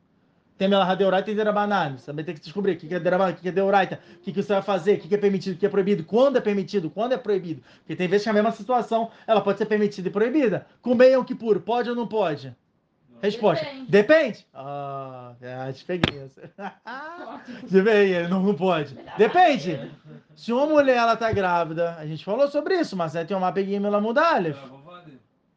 Tem Melahá de Oraita e Derabanan. Você também tem que descobrir o que é Derabanan, o que é de o que, que você vai fazer, o que é permitido, o que é proibido, quando é permitido, quando é proibido. Porque tem vezes que a mesma situação ela pode ser permitida e proibida. Comer Yom Kippur, pode ou não pode? Resposta. Depende. Depende? Ah, é, te peguei. Depende, não, não pode. Depende. Se uma mulher ela tá grávida, a gente falou sobre isso, mas tem uma peguinha ela muda Aleph.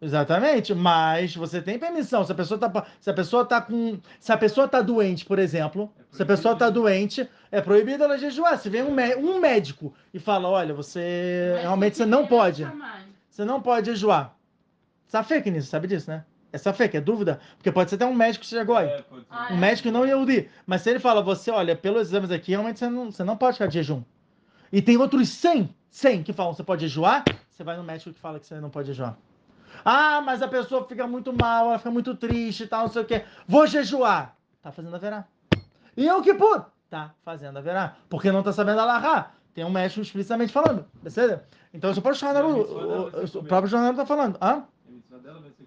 Exatamente, mas você tem permissão. Se a pessoa tá, se a pessoa tá com, se a pessoa tá doente, por exemplo, é se a pessoa tá doente, é proibido ela jejuar. Se vem um, um médico e fala, olha, você mas realmente você não pode, você não pode jejuar. Sabe fake nisso, sabe disso, né? Essa fé, que é dúvida, porque pode ser até um médico que seja goi. É, um médico não Yehudi. Mas se ele fala, você, olha, pelos exames aqui, realmente você não, você não pode ficar de jejum. E tem outros 100, 100 que falam, você pode jejuar, você vai no médico que fala que você não pode jejuar. Ah, mas a pessoa fica muito mal, ela fica muito triste e tal, não sei o quê. Vou jejuar. Tá fazendo a verá. E eu que pô, tá fazendo a verá. Porque não tá sabendo alarrar. Tem um médico explicitamente falando. Percebe? Então, você pode chamar o, o, o, próprio jornal tá falando. Ah? A dela vai ser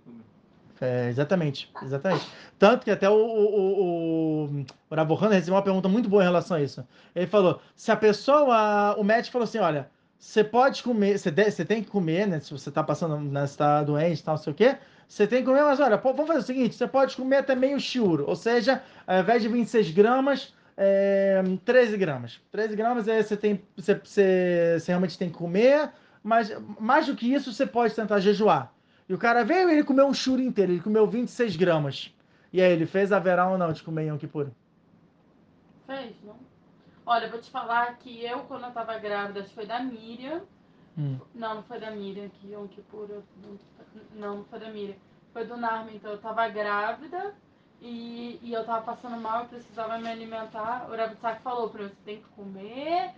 é, exatamente, exatamente. Tanto que até o, o, o, o recebeu uma pergunta muito boa em relação a isso. Ele falou: se a pessoa, o médico falou assim: olha, você pode comer, você, você tem que comer, né? Se você está passando, né, está doente, tal, não sei o quê, você tem que comer, mas olha, vamos fazer o seguinte: você pode comer até meio shiur, ou seja, ao invés de 26 gramas, é, 13 gramas. 13 gramas é você tem, você, você, você realmente tem que comer, mas mais do que isso você pode tentar jejuar. E o cara veio e ele comeu um churro inteiro, ele comeu 26 gramas. E aí, ele fez a verão ou não de comer Yom Kippur? Fez, não? Olha, vou te falar que eu, quando eu tava grávida, acho que foi da Miriam. Hum. Não, não foi da Miriam, que Yom Kippur. Não, não foi da Miriam. Foi do Narma, então eu tava grávida e, e eu tava passando mal, eu precisava me alimentar. O Rabitsak falou pra mim, você tem que comer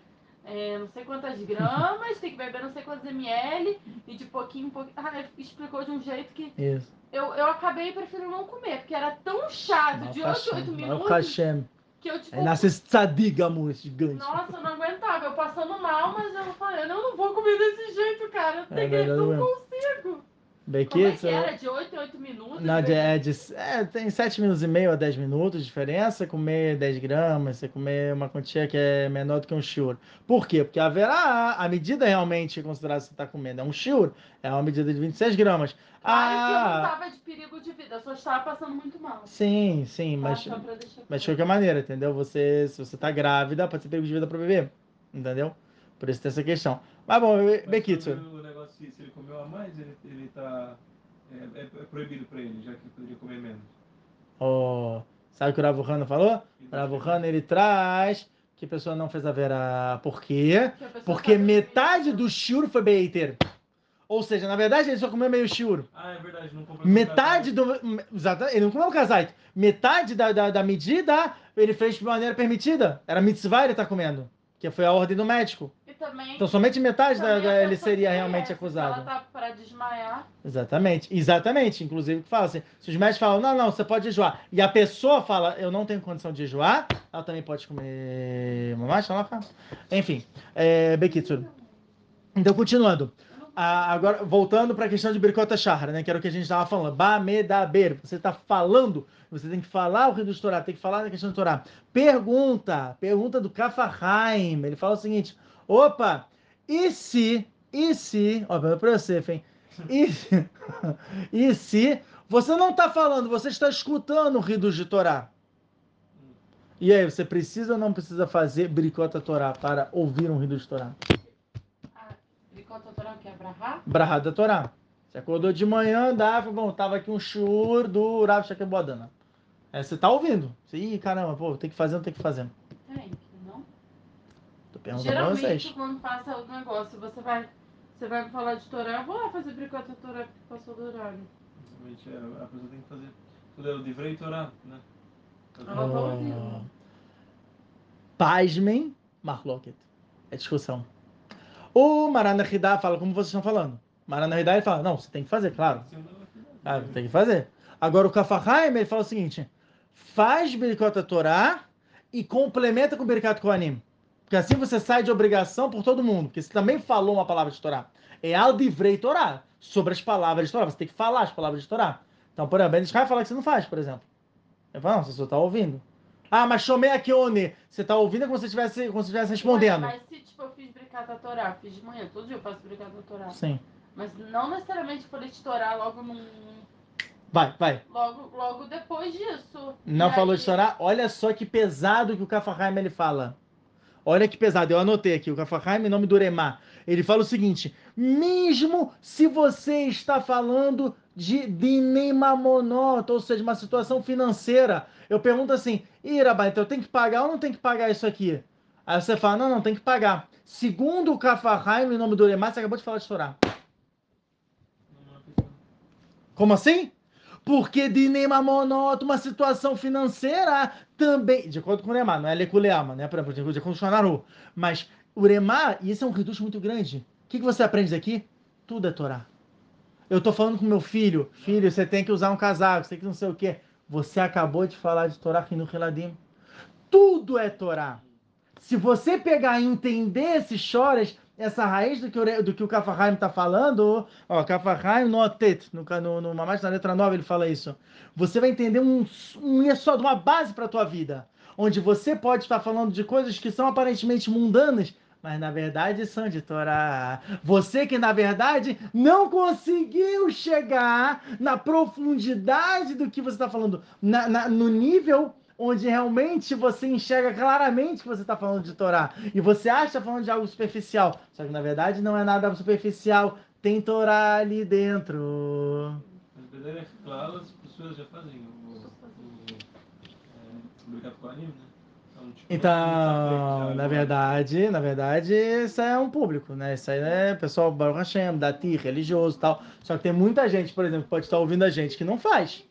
é, não sei quantas gramas, tem que beber não sei quantos ml, e de pouquinho em pouquinho. Ah, explicou de um jeito que. Isso. Eu, eu acabei preferindo não comer, porque era tão chato, de 8 8 minutos. Que eu, tipo, é nasce tzadigamo, esse gigante. Nossa, eu não aguentava. Eu passando mal, mas eu falei, eu não, vou comer desse jeito, cara. Eu, é, não consigo. Becky, Como é que era? De 8 em 8 minutos? Não, de, é, de, é, tem 7 minutos e meio a 10 minutos de diferença. Comer 10 gramas, você comer uma quantia que é menor do que um shiur. Por quê? Porque haverá a medida realmente considerada que você está comendo. É um shiur, é uma medida de 26 gramas. Claro ah, que eu não estava de perigo de vida, eu só estava passando muito mal. Sim, sim, tá, mas, mas de qualquer maneira, entendeu? Você, se você está grávida, pode ser perigo de vida para o bebê, entendeu? Por isso tem essa questão. Mas bom, Bekitsu se, se ele comeu a mais, ele, ele tá. É, é, é proibido para ele, já que ele poderia comer menos. Oh, sabe o que o Rav Hana falou? O Rav Hana, ele traz que a pessoa não fez a vera. Por quê? Porque metade do shiur foi beiter. Ou seja, na verdade ele só comeu meio shiur. Ah, é verdade, não comeu Metade do. Ele não comeu o casaito. Metade da, da, da, medida ele fez de maneira permitida. Era mitzvah ele tá comendo. Que foi a ordem do médico também. Então somente metade da, da ele seria realmente acusado. Ela tá para desmaiar. Exatamente, exatamente. Inclusive que fala assim, se os médicos falam, não, não, você pode jejuar, e a pessoa fala, eu não tenho condição de jejuar, ela também pode comer mamacha, ela fala. Enfim, é, Bekitsur. Então, continuando. Ah, agora, voltando para a questão de Birkota Shahra, né, que era o que a gente estava falando. Bamedaber, você está falando, você tem que falar o Rio do Torá, tem que falar na questão do Torá. Pergunta, pergunta do Kafahaim, ele fala o seguinte, Opa! E se, e se, ó, para você, Fem, e, <laughs> e se você não está falando, você está escutando o Rido de Torá. E aí, você precisa ou não precisa fazer bricota Torá para ouvir um Rido de Torá? Ah, bricota Torá que é Brahá? Brahá da Torá. Você acordou de manhã, dava, bom, tava aqui um shur do Rav Shakebodana. É, você tá ouvindo. Ih, caramba, pô, tem que fazer, não tem que fazer. Pergunta Geralmente, pra vocês. quando passa o negócio, você vai, você vai falar de Torá, eu vou lá fazer bricota Torá porque passou do horário. Exatamente, é, a pessoa tem que fazer tudo é o livrei Torá, né? Ela tá ouvindo. Pasmem, Marloket. É discussão. O Maranahidá fala como vocês estão falando. Maranahidá ele fala, não, você tem que fazer, claro. Ah, tem que fazer. Agora o Kafahaim, ele fala o seguinte, faz Birkota Torá e complementa com Birkat Kohanim. Porque assim você sai de obrigação por todo mundo. Porque você também falou uma palavra de Torá. É aldivrei Torá. Sobre as palavras de Torá. Você tem que falar as palavras de Torá. Então, por exemplo, vai falar que você não faz, por exemplo. Eu falo, não, você só está ouvindo. Ah, mas chomei aqui, One. Você está ouvindo como se estivesse como se estivesse respondendo. Mas, mas se tipo, eu fiz bricata Torá, fiz de manhã, todo dia eu faço bricata Torá. Sim. Mas não necessariamente por de Torá logo num. Vai, vai. Logo, logo depois disso. Não e falou aí... de Torá? Olha só que pesado que o Kafahaim ele fala. Olha que pesado, eu anotei aqui, o Kafahaim em nome do Uremá. Ele fala o seguinte: mesmo se você está falando de dinemamonota, ou seja, uma situação financeira, eu pergunto assim, Irabá, então eu tenho que pagar ou não tenho que pagar isso aqui? Aí você fala, não, não, tem que pagar. Segundo o Kafahaim, em nome do Uremá, você acabou de falar de Torá. Como assim? Porque Dinema Monota, uma situação financeira também, de acordo com o Uremá, não é Leculeama, né? Por exemplo, de acordo com o Shonaru. Mas o Uremá, e esse é um reduto muito grande. O que, que você aprende aqui? Tudo é Torá. Eu tô falando com meu filho, filho, você tem que usar um casaco, você tem que não sei o quê. Você acabou de falar de Torá aqui no Reladim. Tudo é Torá. Se você pegar e entender esses choras, essa raiz do que o, do que o Kafahaim está falando, ó, Kafahaim no Atet, no, no, no na letra 9 ele fala isso. Você vai entender um, um só de uma base para a tua vida, onde você pode estar falando de coisas que são aparentemente mundanas, mas na verdade são de Torá. Você que na verdade não conseguiu chegar na profundidade do que você está falando, na, na, no nível onde realmente você enxerga claramente que você está falando de Torá. E você acha que tá falando de algo superficial. Só que na verdade não é nada superficial. Tem Torá ali dentro. Mas é claro, as pessoas já fazem o, o, o, é, o né? Então, tipo, então na verdade, na verdade, isso é um público, né? Isso aí é pessoal Baruch Hashem, dati, religioso e tal. Só que tem muita gente, por exemplo, que pode estar ouvindo a gente que não faz.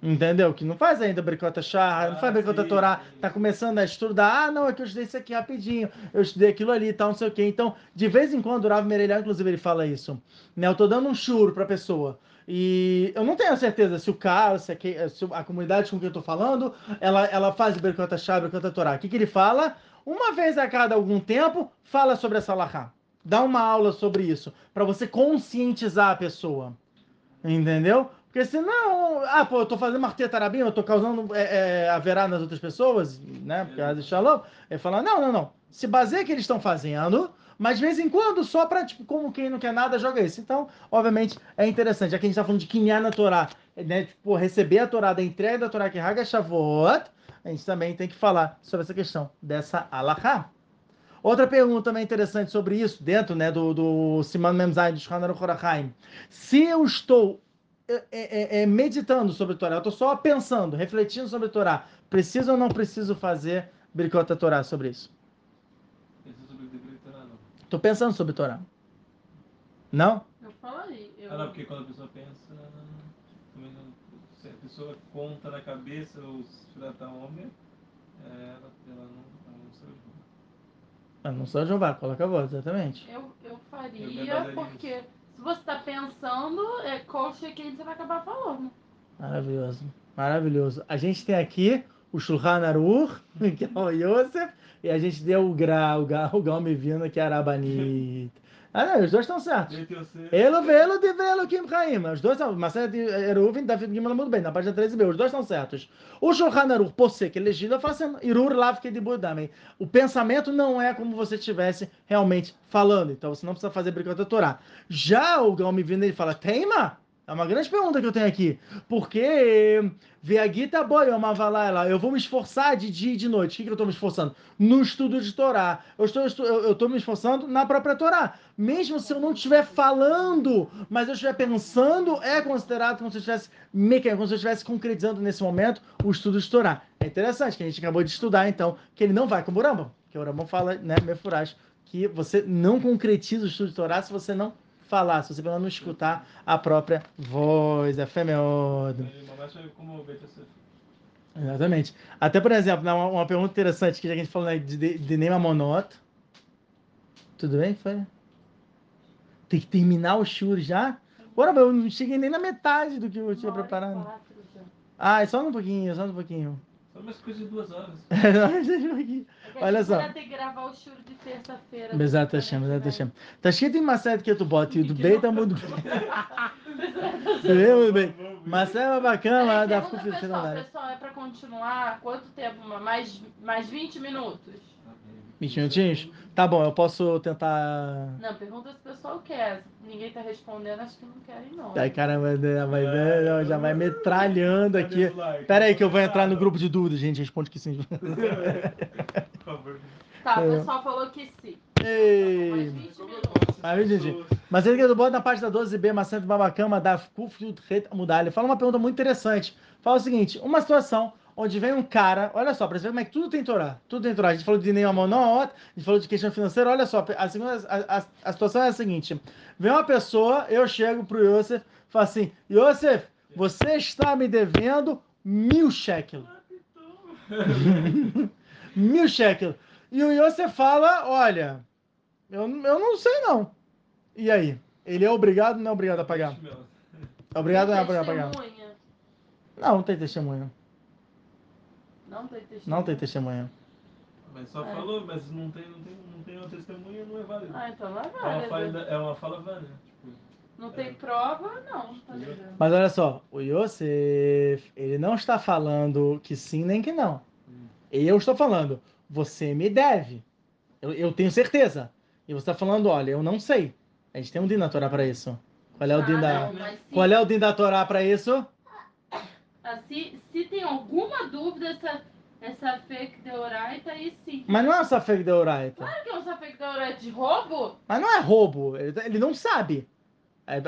Entendeu? Que não faz ainda Bricota Shah, não faz ah, Bricota Torá, tá começando a estudar. Ah, não, é que eu estudei isso aqui rapidinho, eu estudei aquilo ali e tal, não sei o quê. Então, de vez em quando, o Rav Merelhão, inclusive, ele fala isso. Né? Eu tô dando um churo pra pessoa. E eu não tenho certeza se o cara, se a, se a comunidade com quem eu tô falando, ela, ela faz Bricota Shah, Bricota Torá. O que, que ele fala? Uma vez a cada algum tempo, fala sobre essa Lahá. Dá uma aula sobre isso, para você conscientizar a pessoa. Entendeu? Porque senão, ah, pô, eu tô fazendo martetarabim, eu tô causando é, é, haverá nas outras pessoas, né? Porque a Shalom, ele fala, não, não, não. Se baseia que eles estão fazendo, mas de vez em quando, só pra, tipo, como quem não quer nada, joga isso. Então, obviamente, é interessante. Que a gente tá falando de Kinyan na Torá, né? Tipo, receber a Torá, da entrega da Torá que Haga Shavuot, a gente também tem que falar sobre essa questão dessa alahá. Outra pergunta também interessante sobre isso, dentro né, do, do Siman Memzai, do Shkhanar Horachaim. Se eu estou é, é, é, meditando sobre Torá, eu estou só pensando, refletindo sobre Torá, preciso ou não preciso fazer Bricota Torá sobre isso? Estou pensando sobre Torá. Não? Eu falei. Eu... Ah, não, porque quando a pessoa pensa, se a pessoa conta na cabeça os filata homem, ela, ela não, ela não sabe Ela não sabe jogar, coloca a voz, exatamente. Eu, eu faria porque se você está pensando, é coxa que você vai acabar falando. Maravilhoso, maravilhoso. A gente tem aqui o Shulchan Aruch, que é o Yosef, e a gente deu o Gra, o Gal, o Gal Mevino, que é Arabanit. Ah, não, os dois estão certos. Elo velo de velo Kim Chaim. Os dois são. Marcelo de Eruvin, David Gimel muito bem, na página 13b. Os dois estão certos. O Shulchan Aruch, por ser que elegido, fala assim: Irur Lav Budamem. O pensamento não é como você estivesse realmente falando. Então você não precisa fazer bricota Torá. Já o Gal Mevino, ele fala: Teima? É uma grande pergunta que eu tenho aqui. Porque Veagita boy, eu vou me esforçar de dia e de noite. O que, que eu estou me esforçando? No estudo de Torá. Eu estou, eu estou me esforçando na própria Torá. Mesmo se eu não estiver falando, mas eu estiver pensando, é considerado como se eu estivesse como se eu estivesse concretizando nesse momento o estudo de Torá. É interessante que a gente acabou de estudar, então, que ele não vai com o Rambam. Que o Rambam fala, né, Mefurash, que você não concretiza o estudo de Torá se você não falar, se você pelo não escutar a própria voz, é femeodo. Exatamente. Até, por exemplo, uma, uma pergunta interessante que a gente falou né, de, de, de Neymar Monoto. Tudo bem? Foi? Tem que terminar o churro já? Ora, eu não cheguei nem na metade do que eu tinha preparado. Ah, é só um pouquinho, só um pouquinho. Só mais coisa de duas horas. <laughs> Olha só. ter que gravar o churro de terça-feira. Exato, Hashem, exato, Hashem. Tá escrito em Macete que tu bota e do bem tá muito bem. <laughs> muito bem. Macete é bacana, dá pra pessoal, pessoal, é pra continuar quanto tempo? Mais, mais 20 minutos? 20 minutinhos? Tá bom, eu posso tentar. Não, pergunta se o pessoal quer. Ninguém tá respondendo, acho que não querem, não. Ai, caramba, vai, é, já vai metralhando aqui. Pera aí, que eu vou entrar no grupo de dúvidas, gente. Responde que sim. <laughs> Por favor. Tá, o pessoal falou que sim. Ei. Mais 20 minutos. Mais 20 minutos. Mas ele do bota na página 12b, Macento Babacama, da Kufyud Mudar. Ele fala uma pergunta muito interessante. Fala o seguinte: uma situação onde vem um cara, olha só, para você ver como é que tudo tem Torá, tudo tem Torá. A gente falou de Neymar Monot, a gente falou de questão financeira, olha só, a, segunda, a, a, a, situação é a seguinte, vem uma pessoa, eu chego pro Yosef, falo assim, Yosef, você está me devendo mil shekels. <laughs> mil shekels. E o Yosef fala, olha, eu, eu não sei não. E aí? Ele é obrigado ou não é obrigado a pagar? É obrigado ou não é obrigado a pagar? Não, não tem testemunha. Não tem testemunha. Não tem testemunha. Mas só é. falou, mas não tem, não, tem, não tem uma testemunha, não é válido. Ah, então não é válido. É uma fala, é uma fala válida. Tipo, não tem é. prova, não. Tá mas olha só, o Yosef, ele não está falando que sim nem que não. Hum. Eu estou falando, você me deve. Eu, eu tenho certeza. E você está falando, olha, eu não sei. A gente tem um din da Torá para isso. Qual é o ah, din da, qual é o din da Torá para isso? Assim, se tem alguma dúvida, essa, essa fake deoraita, aí sim. Mas não é essa fake deoraita. Claro que é uma fake deoraita de roubo. Mas não é roubo, ele, ele não sabe. É,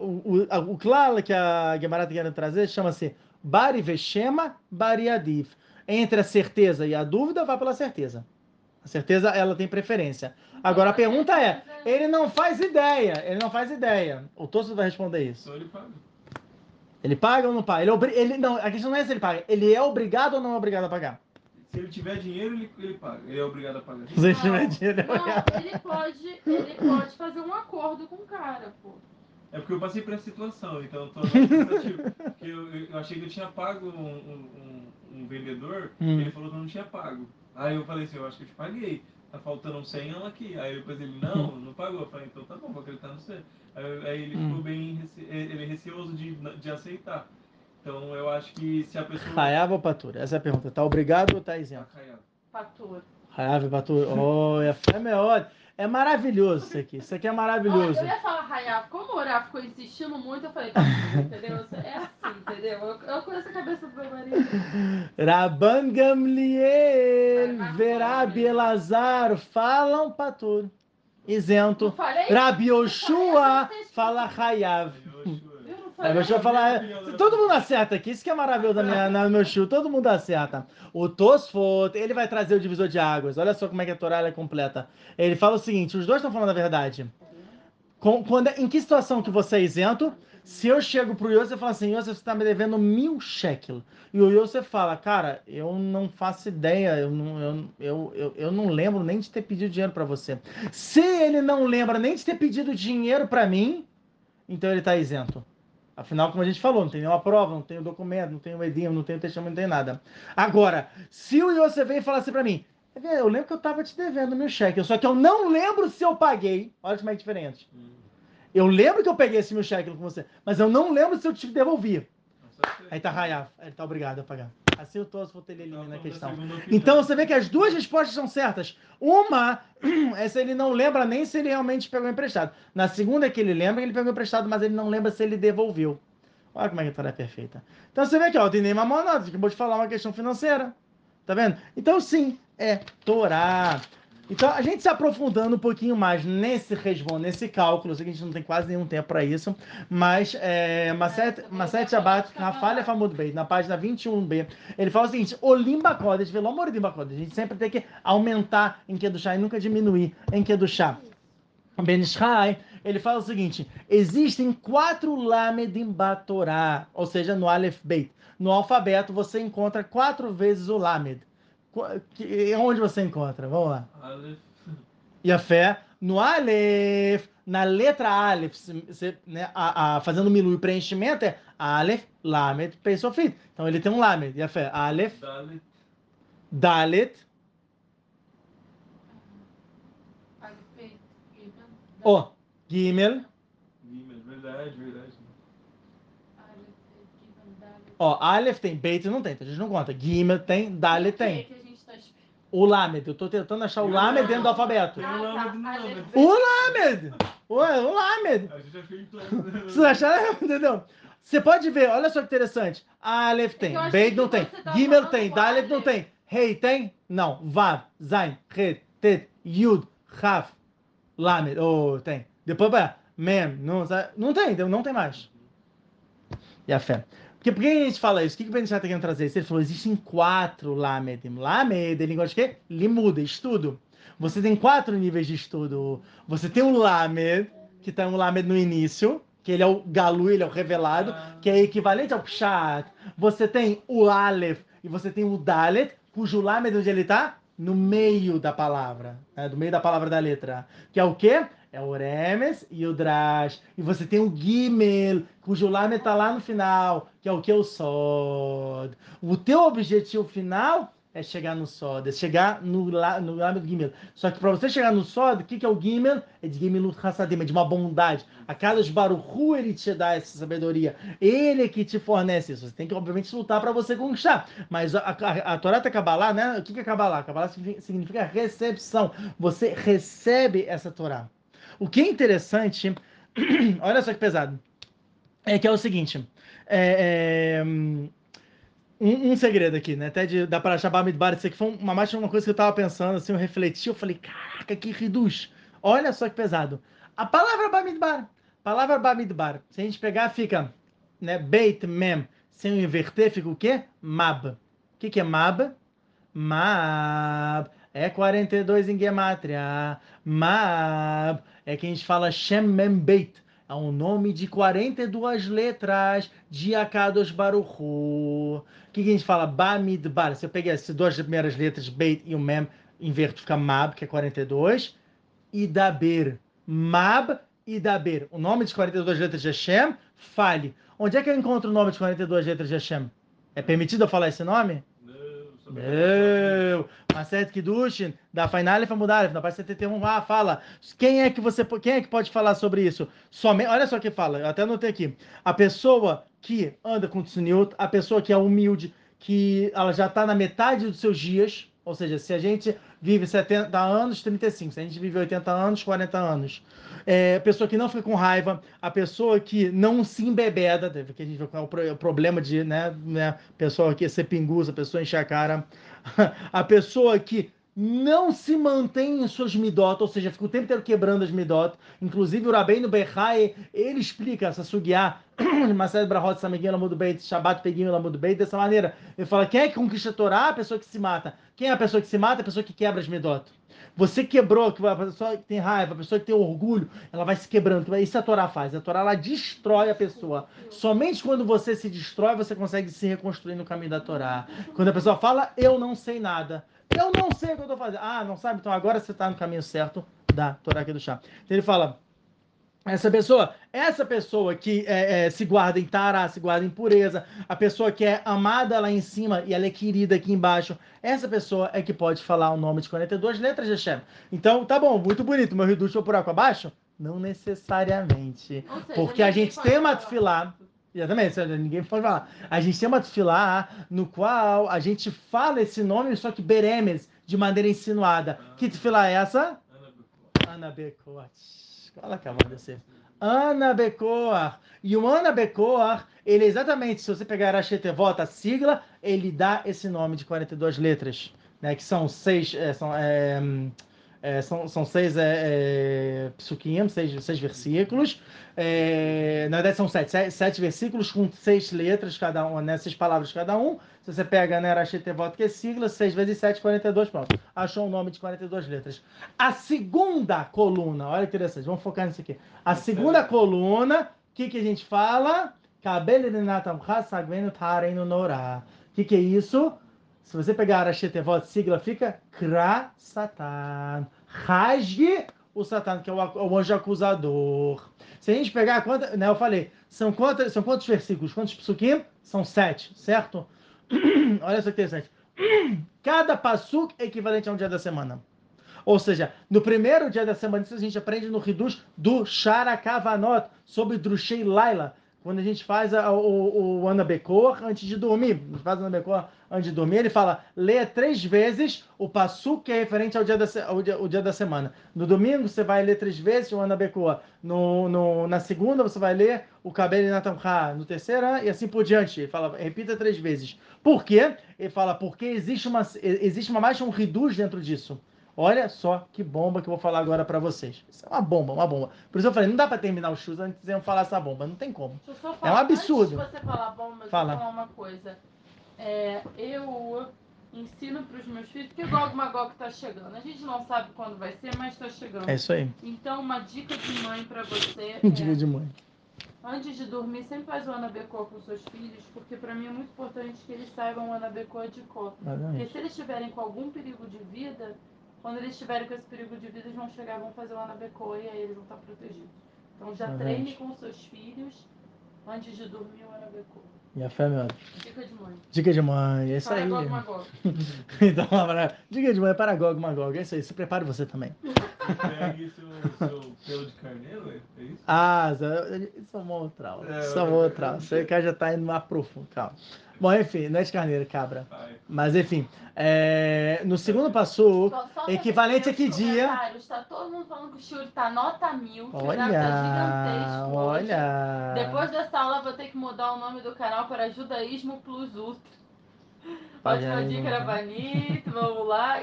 o, o, o claro que a Gemara está querendo trazer chama-se Bari Veshema Bari Adif. Entre a certeza e a dúvida, vá pela certeza. A certeza, ela tem preferência. Agora, a pergunta é, ele não faz ideia, ele não faz ideia. O Tosso vai responder isso. Então ele paga. Ele paga ou não paga? Ele, é ele, não, a questão não é se ele paga. Ele é obrigado ou não é obrigado a pagar? Se ele tiver dinheiro, ele, ele paga. Ele é obrigado a pagar. Se ele tiver dinheiro, ele é obrigado. Não, ele pode, ele pode fazer um acordo com o cara, pô. É porque eu passei por essa situação, então eu tô <laughs> porque eu, eu, achei que eu tinha pago um, um, um vendedor, hum. ele falou que eu não tinha pago. Aí eu falei assim, eu acho que eu te paguei. Tá faltando um 100 aqui. Aí depois ele, não, hum. não pagou. Eu falei, então tá bom, vou acreditar no você. Aí, aí ele hum. ficou bem ele é receoso de, de aceitar. Então eu acho que se a pessoa. Hayav ou Patur? Essa é a pergunta. Tá obrigado ou tá isento? Patur. Hayav e Patur. Oh, é fé melhor. É maravilhoso isso aqui. Isso aqui é maravilhoso. Olha, eu ia falar Hayaf. Como o Oraf ficou insistindo muito, eu falei, tá, entendeu? É assim, entendeu? Eu, eu conheço a cabeça do meu marido. Rabban Gamliel, Verabi Elazar, falam para tudo. Isento. Rabi Yoshua fala Hayav. Aí deixa eu falar. Todo mundo acerta aqui, isso que é maravilhoso da minha, no meu show, todo mundo acerta. O Tosfot, ele vai trazer o divisor de águas. Olha só como é que a Torá é completa. Ele fala o seguinte: os dois estão falando a verdade. Quando, em que situação que você é isento? Se eu chego pro Yosef e falo assim, Yosef, você está me devendo mil shekel. E o Yosef fala, cara, eu não faço ideia, eu não, eu, eu, eu, eu não lembro nem de ter pedido dinheiro para você. Se ele não lembra nem de ter pedido dinheiro para mim, então ele está isento. Afinal, como a gente falou, não tem nenhuma prova, não tem o documento, não tem o edinho, não tem o testemunho, não tem nada. Agora, se o Yosef vem e falar assim para mim, eu lembro que eu estava te devendo meu cheque, só que eu não lembro se eu paguei. Olha como é diferente. Hum. Eu lembro que eu peguei esse meu cheque com você, mas eu não lembro se eu te devolvi. Aí tá Rayaf, ele tá obrigado a pagar. Assim o Tosso ele elimina a questão. Então você vê que as duas respostas são certas. Uma <clears throat> é se ele não lembra nem se ele realmente pegou emprestado. Na segunda é que ele lembra que ele pegou emprestado, mas ele não lembra se ele devolveu. Olha como é que a Torá é perfeita. Então você vê que ó, o Dinei Mamonot acabou de falar uma questão financeira. Tá vendo? Então sim, é Torá. Então, a gente se aprofundando um pouquinho mais nesse resbon, nesse cálculo, eu sei que a gente não tem quase nenhum tempo para isso, mas é, Maset Shabbat, Rafalha Famud Bey, na página 21b, ele fala o seguinte, Olimba Kodesh, pelo amor de Kodesh, a gente sempre tem que aumentar em Kedushá e nunca diminuir em Kedushá. Ben Ishai, ele fala o seguinte, existem quatro Lamedim Batorá, ou seja, no Aleph Beit. No alfabeto você encontra quatro vezes o Lamed. Onde você encontra? Vamos lá. Aleph. E a fé no Aleph, na letra Aleph, você, né, a, a, fazendo milu e preenchimento é Aleph, Lamed, Pei, Sofit. Então ele tem um Lamed. E a fé? Aleph, Dalet, Dalet Ó, oh, Gimel. Gimel, verdade, verdade. Ó, Aleph tem, Beit não tem, então a gente não conta. Gimel tem, Dalet tem. O Lamed, eu tô tentando achar o Lamed dentro do alfabeto. Tem o Lamed no Lamed. O Lamed! Ué, o Lamed! Vocês acharam? <laughs> Entendeu? Você pode ver, olha só que interessante. Aleph tem, Beit não tem, tá Gimel tem, Dalet não tem, Rei tem? Não. Vav, Zain, Ret, Tet, Yud, Raf, Lamed, oh, tem. Depois vai, Mem, não, não tem, não tem mais. E a fé. Porque por que a gente fala isso? O que, que o Ben está querendo trazer? Ele falou, existem quatro Lamedim. Lamed, ele gosta de quê? Limuda, estudo. Você tem quatro níveis de estudo. Você tem o Lamed, que está um Lamed no início, que ele é o Galu, ele é o revelado, ah. que é equivalente ao Pshat. Você tem o Aleph e você tem o Dalet, cujo Lamed, onde ele está? No meio da palavra, né? do meio da palavra da letra. Que é o quê? É o Remes e o Drash. E você tem o Gimel, cujo Lamed está lá no final, que é o que? O Sod. O teu objetivo final é chegar no Sod, é chegar no, no Lamed Gimel. Só que para você chegar no Sod, o que, que é o Gimel? É de Gimelut Hassadim, é de uma bondade. A cada Baruchu ele te dá essa sabedoria. Ele é que te fornece isso. Você tem que, obviamente, lutar para você conquistar. Mas a, a, a Torá tá Kabbalah, né? O que, que é Kabbalah? Kabbalah significa recepção. Você recebe essa Torá. O que é interessante, <clears throat> olha só que pesado, é que é o seguinte: é, é, um, um, segredo aqui, né? Até de, para achar Bamidbar, isso aqui foi uma mais uma coisa que eu tava pensando, assim, eu refleti, eu falei, caraca, que reduz. Olha só que pesado. A palavra Bamidbar, palavra Bamidbar, se a gente pegar, fica, né, Beit Mem, sem o inverter, fica o quê? Mab. O que, que é Mab? Mab. É 42 em Gematria. Mab. É que a gente fala Shem Mem Beit é um nome de 42 letras de Akadosh Baruchu. O que, a gente fala? Bamidbar. Se eu peguei essas duas primeiras letras, Beit e o Mem, inverto, fica Mab, que é 42. E Daber. Mab e Daber. O nome de 42 letras de Hashem, fale. Onde é que eu encontro o nome de 42 letras de Hashem? É permitido eu falar esse nome? Não. Maset Kiddushin, da Fainalef Amudalef, na parte 71, ah, fala. Quem é que você quem é que pode falar sobre isso? Somente, olha só o que fala, eu até anotei aqui. A pessoa que anda com tsuniut, a pessoa que é humilde, que ela já está na metade dos seus dias, ou seja, se a gente vive 70 anos, 35. Se a gente vive 80 anos, 40 anos. É, a pessoa que não fica com raiva, a pessoa que não se embebeda, que a gente vê qual é o problema de, né, né pessoa que ser pinguça, a pessoa encher a cara. <laughs> A pessoa que não se mantém em suas midot, ou seja, fica o tempo inteiro quebrando as midot. Inclusive, o Rabbeinu Bechai, ele explica essa sugiá, <clears throat> Mased Brahot Samegin Lamud Beit, Shabbat Pegim Lamud Beit, dessa maneira. Ele fala, quem é que conquista a Torá? A pessoa que se mata. Quem é a pessoa que se mata? A pessoa que quebra as midot. Você quebrou, a pessoa que tem raiva, a pessoa que tem orgulho, ela vai se quebrando. Isso a Torá faz. A Torá ela destrói a pessoa. Somente quando você se destrói, você consegue se reconstruir no caminho da Torá. Quando a pessoa fala, eu não sei nada eu não sei o que eu estou fazendo. Ah, não sabe? Então agora você está no caminho certo da Torá aqui do chá. Então ele fala, essa pessoa, essa pessoa que é, é, se guarda em tará, se guarda em pureza, a pessoa que é amada lá em cima e ela é querida aqui embaixo, essa pessoa é que pode falar o nome de 42 letras de Hashem. Então, tá bom, muito bonito, meu reduto por água abaixo? Não necessariamente. Seja, porque a gente tem uma tefilá Exatamente, ninguém pode falar. A gente tem uma tefilá no qual a gente fala esse nome, só que beremes, de maneira insinuada. Que tefilá é essa? Ana. Olha que amor você. Ana Bekoar. E o Ana Bekoar, ele é exatamente, se você pegar a Shetevot, a sigla, ele dá esse nome de 42 letras, né, que são seis, é, são, é, é, são, são seis é, é, seis, seis versículos. É, na verdade, são sete, sete, sete, versículos com seis letras cada um, né, seis palavras cada um. Se você pega né, Arachitevot, que é sigla, 6 vezes 7, 42, pronto. Achou o nome de 42 letras. A segunda coluna, olha que interessante, vamos focar nisso aqui. A segunda coluna, o que, que a gente fala? O que, que é isso? Se você pegar Arachitevot, sigla fica Kra Satan rasgue o Satan, que é o, anjo acusador. Se a gente pegar, quanta, né, eu falei, são, quantos, são quantos versículos? Quantos psukim? São sete, certo? <clears throat> Olha só que interessante. <clears throat> Cada passuk é equivalente a um dia da semana. Ou seja, no primeiro dia da semana, isso a gente aprende no Ridus do Sharakavanot, sobre Drushei Laila, quando a gente faz a, o, o Anabekor antes de dormir, a gente faz o Anabekor antes de dormir, ele fala, leia três vezes o Passu, que é referente ao dia, da, ao dia, ao dia da semana. No domingo, você vai ler três vezes o Anabekor. No, no, na segunda, você vai ler o Kabel Natamcha. No terceiro, e assim por diante. Ele fala, repita três vezes. Por quê? Ele fala, porque existe uma, existe uma mais um reduz dentro disso. Olha só que bomba que eu vou falar agora para vocês. Isso é uma bomba, uma bomba. Por isso eu falei, não dá para terminar o chute antes de eu falar essa bomba. Não tem como. É um absurdo. Antes de você falar bomba, Fala. eu vou falar uma coisa. É, eu ensino para os meus filhos, porque Gog Magog está chegando. A gente não sabe quando vai ser, mas está chegando. É isso aí. Então, uma dica de mãe para você. <laughs> dica é, de mãe. Antes de dormir, sempre faz o Anabecô com seus filhos, porque para mim é muito importante que eles saibam o Anabecô de cor. Porque se eles estiverem com algum perigo de vida, quando eles estiverem com esse perigo de vida, eles vão chegar, vão fazer o Anabecoa e aí eles vão estar protegidos. Então já treine com seus filhos antes de dormir o Anabecoa. E a fé, meu. Dica de mãe. Dica de mãe, é isso para aí. Gog Magog. <laughs> então, dica de mãe para Gog Magog, é isso aí. Se prepare você também. Pegue seu, seu pelo de carneiro, é isso? Ah, isso é uma outra aula. É, isso é uma outra aula. Você já está indo mais profundo, calma. Bom, enfim, não é de carneiro, cabra. Mas enfim, é, no segundo passo, equivalente a que dia? Está todo mundo falando que o Shuri está nota mil, que olha, tá Olha. Depois dessa aula, vou ter que mudar o nome do canal para Judaísmo Plus Ultra. Ótima dica era bonito, vamos lá.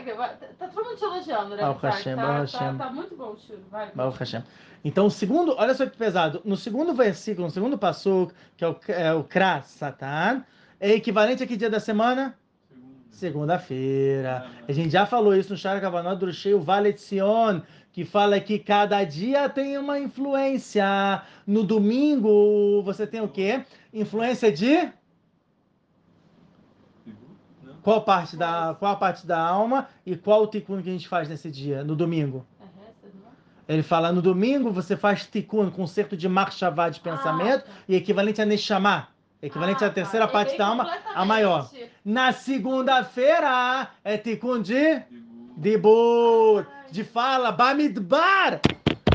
Tá todo mundo te elogiando, né? Baruch Hashem, tá, Baruch Hashem. Tá, tá muito bom o churro, vai. Baruch Hashem. Então, o segundo, olha só que pesado. No segundo versículo, no segundo passo, que é o, é o Kras Satan, é equivalente a que dia da semana? Segunda-feira. A gente já falou isso no Shara Kavanot do Sheio Vale Sion, que fala que cada dia tem uma influência. No domingo, você tem o quê? Influência de qual parte da qual a parte da alma e qual o tikkun que a gente faz nesse dia, no domingo? É Ele fala no domingo você faz tikkun, concerto de marchavá de pensamento ah, tá. e equivalente a neshama, equivalente ah, à terceira tá. parte da alma, a maior. Na segunda-feira é tikkun de dibur, de fala, bamidbar,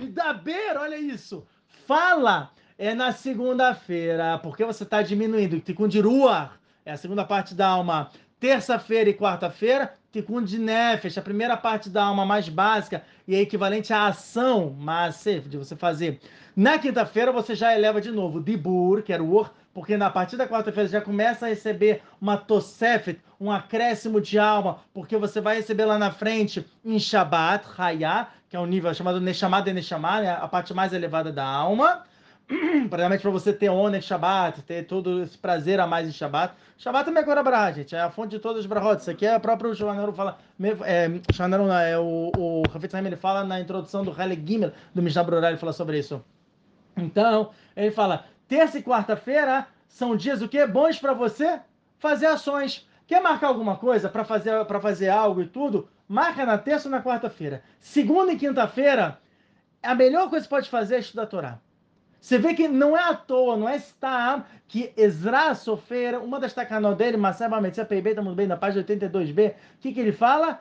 midaber, olha isso. Fala é na segunda-feira, porque você está diminuindo, tikkun de ruach, é a segunda parte da alma terça-feira e quarta-feira, Tikkun de Nefesh, a primeira parte da alma mais básica e é equivalente à ação, mas de você fazer. Na quinta-feira você já eleva de novo Dibur, que era o Ur, porque na partir da quarta-feira já começa a receber uma Tosefet, um acréscimo de alma, porque você vai receber lá na frente em Shabbat, Hayah, que é um nível chamado Neshamah de Neshamah, né? a parte mais elevada da alma. <clears throat> Primeiramente para você ter Onek Shabbat, ter todo esse prazer a mais em Shabbat. Shabbat é Mekora Brah, gente, é a fonte de todos os brahot. Isso aqui é o próprio Shanaru fala, é, é o, o Hafetz ele fala na introdução do Hale Gimel, do Mishnah Brurah, ele fala sobre isso. Então, ele fala, terça e quarta-feira são dias o quê? Bons para você fazer ações. Quer marcar alguma coisa para fazer, para fazer algo e tudo? Marca na terça ou na quarta-feira. Segunda e quinta-feira, a melhor coisa que você pode fazer é estudar a Torá. Você vê que não é à toa, não é estar que Ezra Sofera, uma das tacanó dele, Maseba Metzia PIB, estamos bem na página 82b, o que, que ele fala?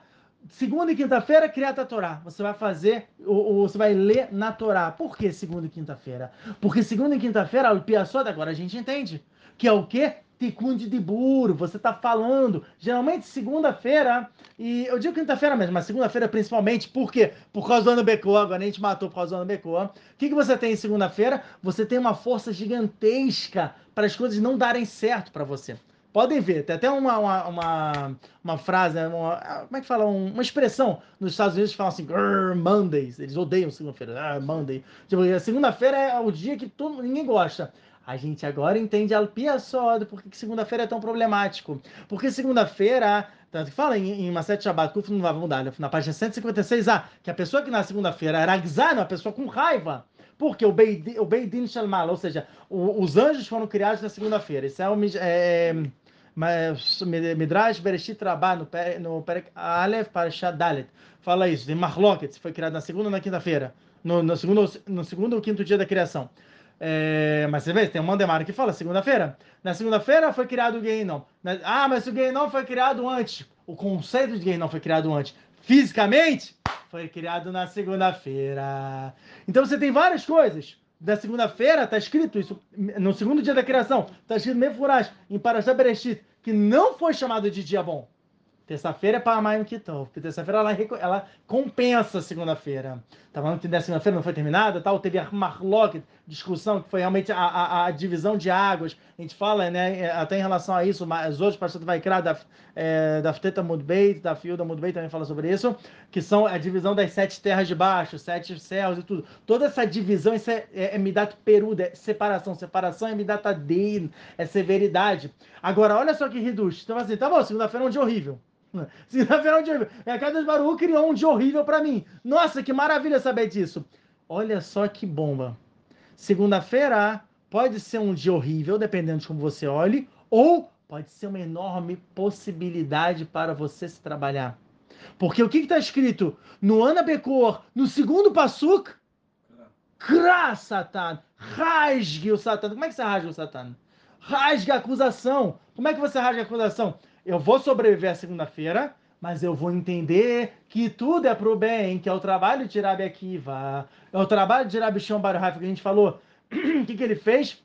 Segunda e quinta-feira, criar a Torá. Você vai fazer, ou, ou, você vai ler na Torá. Por que segunda e quinta-feira? Porque segunda e quinta-feira, o Piaçoda, agora a gente entende. Que é o quê? Tikkun de Dibur, você está falando. Geralmente segunda-feira, e eu digo quinta-feira mesmo, mas segunda-feira principalmente, por quê? Por causa do ano Becô, agora a gente matou por causa do ano Becô. O que, que você tem em segunda-feira? Você tem uma força gigantesca para as coisas não darem certo para você. Podem ver, tem até uma, uma, uma, uma frase, né, uma, como é que fala? uma expressão nos Estados Unidos que fala assim, Mondays, eles odeiam segunda-feira, ah, Monday. Tipo, segunda-feira é o dia que todo, ninguém gosta. A gente agora entende a Alpia Sod, por que segunda-feira é tão problemático. Porque segunda-feira, tanto que fala em, em Maset Shabbat, Kuf não vai mudar, né? na página 156a, que a pessoa que na segunda-feira era Gzan, uma pessoa com raiva. Porque o Beidin, o Beidin Shalmal, ou seja, o, os anjos foram criados na segunda-feira. Isso é é, é, Midrash Bereshit Rabbah, no, no Perek Aleph Parashat Dalet. Fala isso, de Mahloket, foi criado na segunda ou na quinta-feira. No, no, segundo, no segundo ou quinto dia da criação. É, mas você vê, tem um Mandemar que fala segunda-feira. Na segunda-feira foi criado o gay não. Ah, mas o não foi criado antes. O conceito de não foi criado antes. Fisicamente, foi criado na segunda-feira. Então você tem várias coisas. Da segunda-feira está escrito isso, no segundo dia da criação, está escrito Mefurash, em Parashah Bereshit, que não foi chamado de dia bom. Terça-feira é para Mayim Kitov, porque terça-feira ela, ela compensa a segunda-feira. Tá falando que na segunda-feira não foi terminada, tal, teve a Marlock, discussão, que foi realmente a, a, a, divisão de águas. A gente fala, né, é, até em relação a isso, mas hoje o pastor vai criar da, é, da Fteta Mudbeit, da Fiuda Mudbeit também fala sobre isso, que são a divisão das sete terras de baixo, sete céus e tudo. Toda essa divisão, isso é, é, é Midat Peruda, é separação. Separação é Midat Adein, é severidade. Agora, olha só que reduz. Então, assim, tá bom, segunda-feira é um dia horrível. <laughs> É um dia horrível. É a Casa Baru criou um dia horrível para mim. Nossa, que maravilha saber disso. Olha só que bomba. Segunda-feira pode ser um dia horrível, dependendo de como você olhe, ou pode ser uma enorme possibilidade para você se trabalhar. Porque o que está escrito no Ana Becor, no segundo Passuk? Kra Satan. Rasgue o Satan. Como é que você rasga o Satan? Rasgue a acusação. Como é que você rasga a acusação? Eu vou sobreviver a segunda-feira, mas eu vou entender que tudo é para o bem, que é o trabalho de Rabi Akiva, é o trabalho de Rabi Shimon Baruchai, que a gente falou. <clears throat> O que, que ele fez?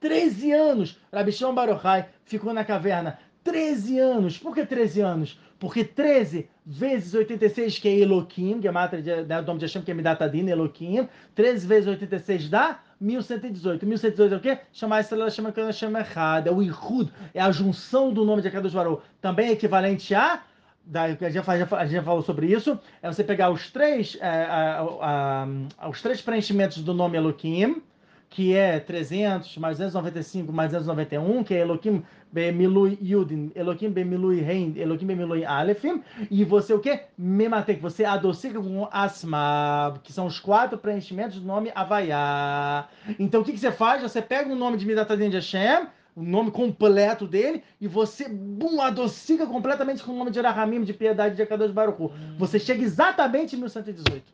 13 anos. Rabi Shimon Baruchai ficou na caverna. 13 anos. Por que 13 anos? Porque 13 vezes 86, que é Eloquim, que é a matra da nome de Hashem, que é Midatadina, Eloquim. 13 vezes 86 dá 1118. 1118 é o quê? Chamar a estrela chama que chama errada. É o Ihud, é a junção do nome de Akadosh Baruch. Também é equivalente a da, a, gente já, a gente já falou sobre isso, é você pegar os três, é, a, a, os três preenchimentos do nome Elohim, que é 300 mais 295 mais 291, que é Elohim Bemilui Yudin, Elohim Bemilui Rein, Elohim Bemilui Alefim, e você o que? Mematek, você adocica com Asma, que são os quatro preenchimentos do nome Havaiá. Então o que, que você faz? Você pega o nome de Midatadin de Hashem, o nome completo dele, e você bum, adocica completamente com o nome de Rahamim, de piedade de Akadosh Baruch Hu. Você chega exatamente em 1118.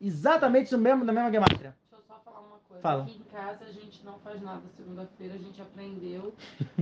Exatamente no mesmo, na mesma gematria. Fala. Aqui em casa a gente não faz nada segunda-feira, a gente aprendeu.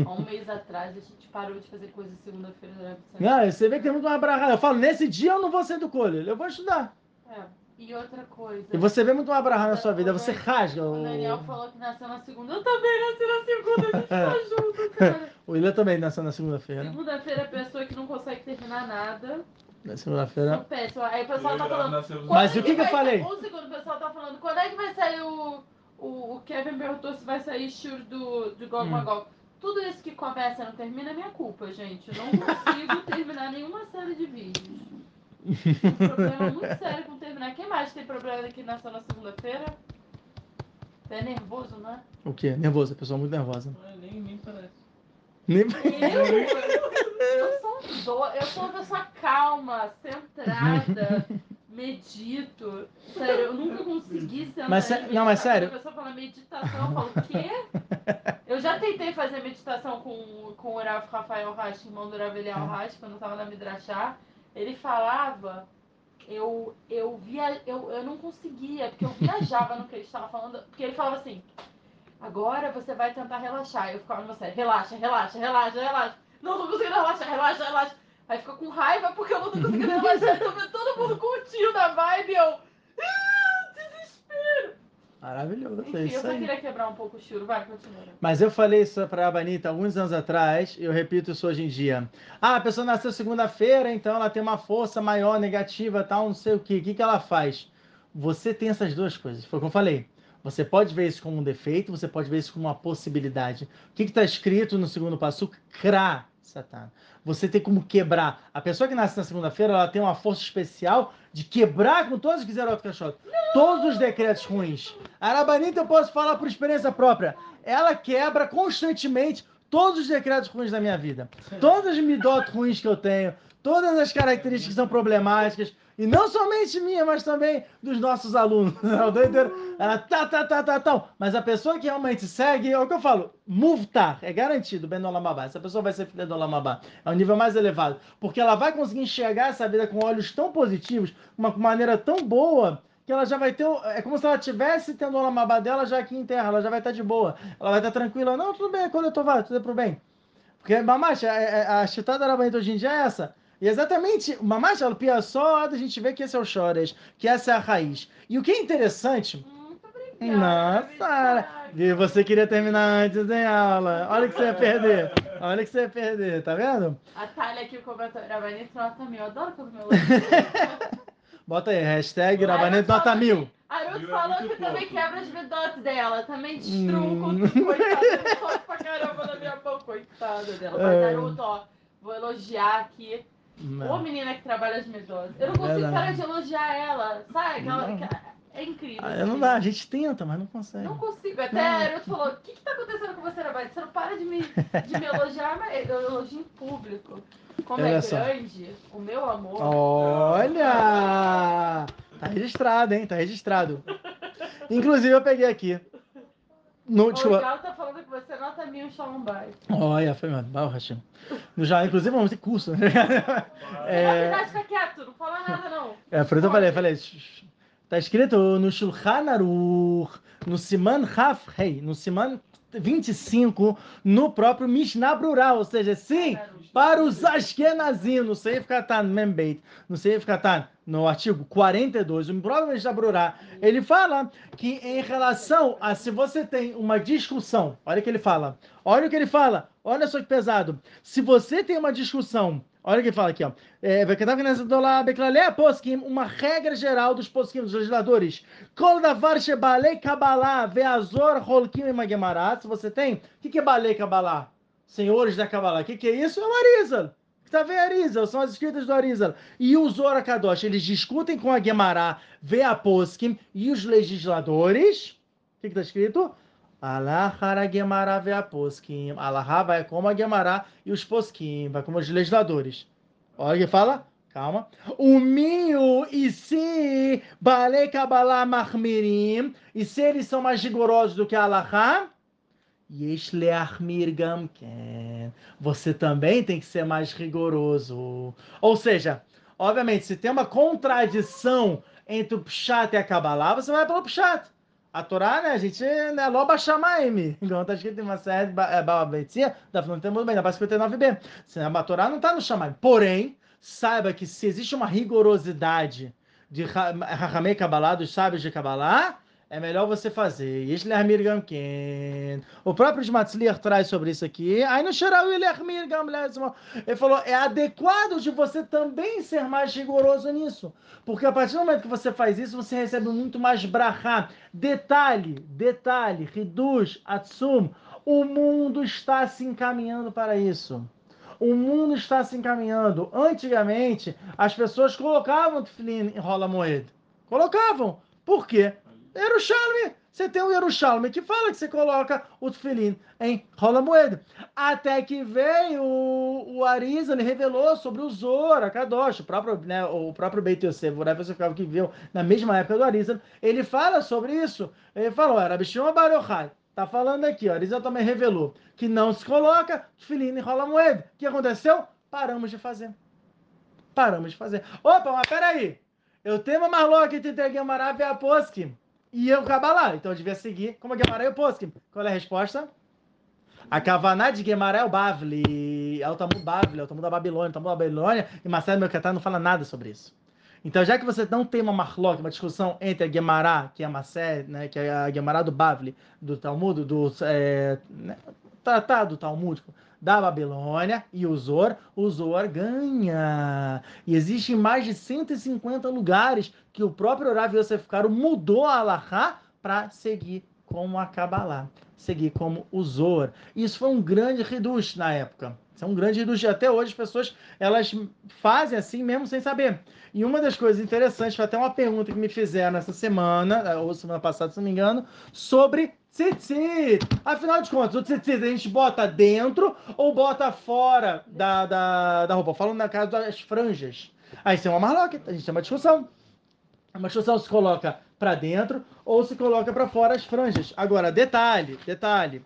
Há um mês <laughs> atrás a gente parou de fazer coisa segunda-feira durante Ah, você vê que tem muito uma barrada. Eu falo, nesse dia eu não vou ser do colho, eu vou estudar. É. E outra coisa. E você vê muito uma barrada na sua vida, você rasga. O Daniel falou que nasceu na segunda. Eu também nasci na segunda, a gente <laughs> tá junto, cara. o William também nasceu na segunda-feira. Segunda-feira é a pessoa que não consegue terminar nada. Na segunda-feira. Aí o pessoal tá falando. Mas o que, que eu falei? Um segundo, o pessoal tá falando. Quando é que vai sair o o, o Kevin perguntou se vai sair Shur do, do Gog hum. Tudo isso que começa e não termina é minha culpa, gente. Eu não consigo <laughs> terminar nenhuma série de vídeos. <laughs> Um problema muito sério com terminar. Quem mais tem problema aqui na segunda-feira? É nervoso, não é? O quê? Nervoso, a pessoa muito nervosa. Não, nem, nem parece. Nem eu, eu, sou, eu sou uma pessoa calma, centrada <laughs> medito. Sério, eu nunca consegui sentar mas, Não, mas sério. A pessoa fala meditação, eu falo, o quê? Eu já tentei fazer meditação com, com o Rav Rafael Rasch, irmão do Rav Eliel Rasch, quando eu tava na Midrashá. Ele falava, eu, eu, via, eu, eu não conseguia, porque eu viajava no que ele estava falando. Porque ele falava assim, agora você vai tentar relaxar. Eu ficava no você, relaxa, relaxa, relaxa, relaxa. Não tô conseguindo relaxar, relaxa, relaxa. Aí ficou com raiva porque eu não tô conseguindo <laughs> relaxar. tô vendo todo mundo curtindo a vibe. Eu. Ah, desespero. Maravilhoso. Enfim, é isso eu só aí. queria quebrar um pouco o churo. Vai, continua. Mas eu falei isso pra Abanita alguns anos atrás, e eu repito isso hoje em dia. Ah, a pessoa nasceu segunda-feira, então ela tem uma força maior, negativa, tal, não sei o quê. O que, que ela faz? Você tem essas duas coisas. Foi o que eu falei. Você pode ver isso como um defeito, você pode ver isso como uma possibilidade. O que está escrito no segundo passo? Kra, Satan você tem como quebrar. A pessoa que nasce na segunda-feira, ela tem uma força especial de quebrar com todos os Gizerot Kashot. Todos os decretos ruins. A Arabanita eu posso falar por experiência própria. Ela quebra constantemente todos os decretos ruins da minha vida. Todas as midot ruins que eu tenho, todas as características que são problemáticas, e não somente minha, mas também dos nossos alunos. <laughs> O doideiro, ela tá, tá, tá, tá, tá. Mas a pessoa que realmente segue, é o que eu falo, muvtar, é garantido, Ben Olamabá. Essa pessoa vai ser filha do Olamabá. É um nível mais elevado. Porque ela vai conseguir enxergar essa vida com olhos tão positivos, uma maneira tão boa, que ela já vai ter. É como se ela tivesse tendo o Olamabá dela já aqui em terra. Ela já vai estar de boa. Ela vai estar tranquila. Não, tudo bem, quando eu tô, vai, tudo é pro bem. Porque, mamacha, a, a, a chitada da hoje em dia é essa. E exatamente, uma mais alpia só, a gente vê que esse é o Chores, que essa é a raiz. E o que é interessante. Muito obrigada. Nossa, e você queria terminar antes, hein, aula? Olha que você ia perder. Olha que você ia perder, tá vendo? A Thalia aqui comentou, Rabanito nota mil. Eu adoro quando meu <laughs> Bota aí, hashtag Rabanito nota mil. A Ruth falou que também quebra as vedotes dela, também destruo, hum. coitada, pra caramba na minha mão, coitada dela. Mas, é. Naruto, ó, vou elogiar aqui não. Ô menina que trabalha as medosas. Eu não consigo é parar de elogiar ela, sabe? Aquela, é incrível. Ah, não dá, a gente tenta, mas não consegue. Não consigo. Até a Aerot falou: o que, que tá acontecendo com você, Rabat? Você não para de me, de me elogiar, mas eu elogio em público. Como Olha é só. grande, o meu amor. Olha! Tá registrado, hein? Tá registrado. Inclusive, eu peguei aqui. No, o. Gal tá falando que você nota mil em Shalom Bay. Olha, foi meu. Barro Hashem. Já, inclusive, vamos ter curso. é... Na fica quieto, não fala nada, não. É, por isso eu falei, falei. Tá escrito no Shulchan Aruch, no Siman Haf Rei, no Siman 25, no próprio Mishnah ou seja, sim, para os Ashkenazim, no Seif Katan Membeit, no Seif Katan, no artigo 42, o próprio Mishnah Brural, ele fala que em relação a se você tem uma discussão, olha o que ele fala, olha o que ele fala, olha só que pesado, se você tem uma discussão Olha o que fala aqui, ó. É, uma regra geral dos poskim, dos legisladores. Se você tem, o que, é balei kabbalah? Senhores da kabbalah. O que, é isso? É o Arizal. Está vendo Arizal? São as escritas do Arizal. E o Zora Kadosh, eles discutem com a Gemara, vê a poskim e os legisladores. O que está escrito? Alahara Gemara ve a poskim. Alahá vai como a Gemara e os poskim, vai como os legisladores. Olha que fala. Calma. O minho e se Balei Kabbalah Mahmirim. E se eles são mais rigorosos do que Alahá. Você também tem que ser mais rigoroso. Ou seja, obviamente, se tem uma contradição entre o Pshat e a Kabbalah, você vai pelo Pshat. A Torá, né, a gente, né, loba chamaim. Igual tá escrito em uma série de Babetzia, da não tem muito bem, da 59b. A Torá não tá no chamaim. Porém, saiba que se existe uma rigorosidade de Rahamei Kabbalah, dos sábios de Kabbalah, é melhor você fazer. O próprio Shmatzliach traz sobre isso aqui. Aí no ele falou, é adequado de você também ser mais rigoroso nisso. Porque a partir do momento que você faz isso, você recebe muito mais brahá. Detalhe, detalhe, reduz, atsum. O mundo está se encaminhando para isso. O mundo está se encaminhando. Antigamente, as pessoas colocavam tefilin em rola moeda. Colocavam. Por quê? Yerushalmi. Você tem o Yerushalmi que fala que você coloca o tefilim em rola moeda. Até que veio o, o ele revelou sobre o Zora, Kadosh, o próprio, né, o próprio Beit Yosef, o que viu na mesma época do Arisa, ele fala sobre isso. Ele falou, era Bishima Barochai. Tá falando aqui, ó, Arisa também revelou que não se coloca tefilim em rola moeda. O que aconteceu? Paramos de fazer. Paramos de fazer. Opa, mas peraí. Eu tenho uma marloca entre a Gemara e a Poskim e o Kabbalah. Então eu devia seguir como Gemara e o Poskim. Qual é a resposta? A Kavaná de Gemara é o Bavli. É o Tamu Bavli, é o Tamu da Babilônia. O Tamu da Babilônia e Marcelo Melcatar não fala nada sobre isso. Então, já que você não tem uma marlock, uma discussão entre a Gemara, que é a Massé, né, que é a Gemara do Bavli, do Talmud, do é, né, tratado talmúdico, da Babilônia e o Zor ganha. E existem mais de 150 lugares que o próprio Rav Yosef Karo mudou a Alahá para seguir como a Kabbalah, seguir como o Zor. Isso foi um grande reduz na época. Isso é um grande reduz. Até hoje as pessoas elas fazem assim mesmo sem saber. E uma das coisas interessantes, foi até uma pergunta que me fizeram essa semana, ou semana passada, se não me engano, sobre tzitzit. Afinal de contas, o tzitzit a gente bota dentro ou bota fora da, da, da roupa? Falando na casa das franjas. Aí isso é uma marloca, a gente tem uma discussão. Uma discussão se coloca para dentro ou se coloca para fora as franjas. Agora, detalhe, detalhe.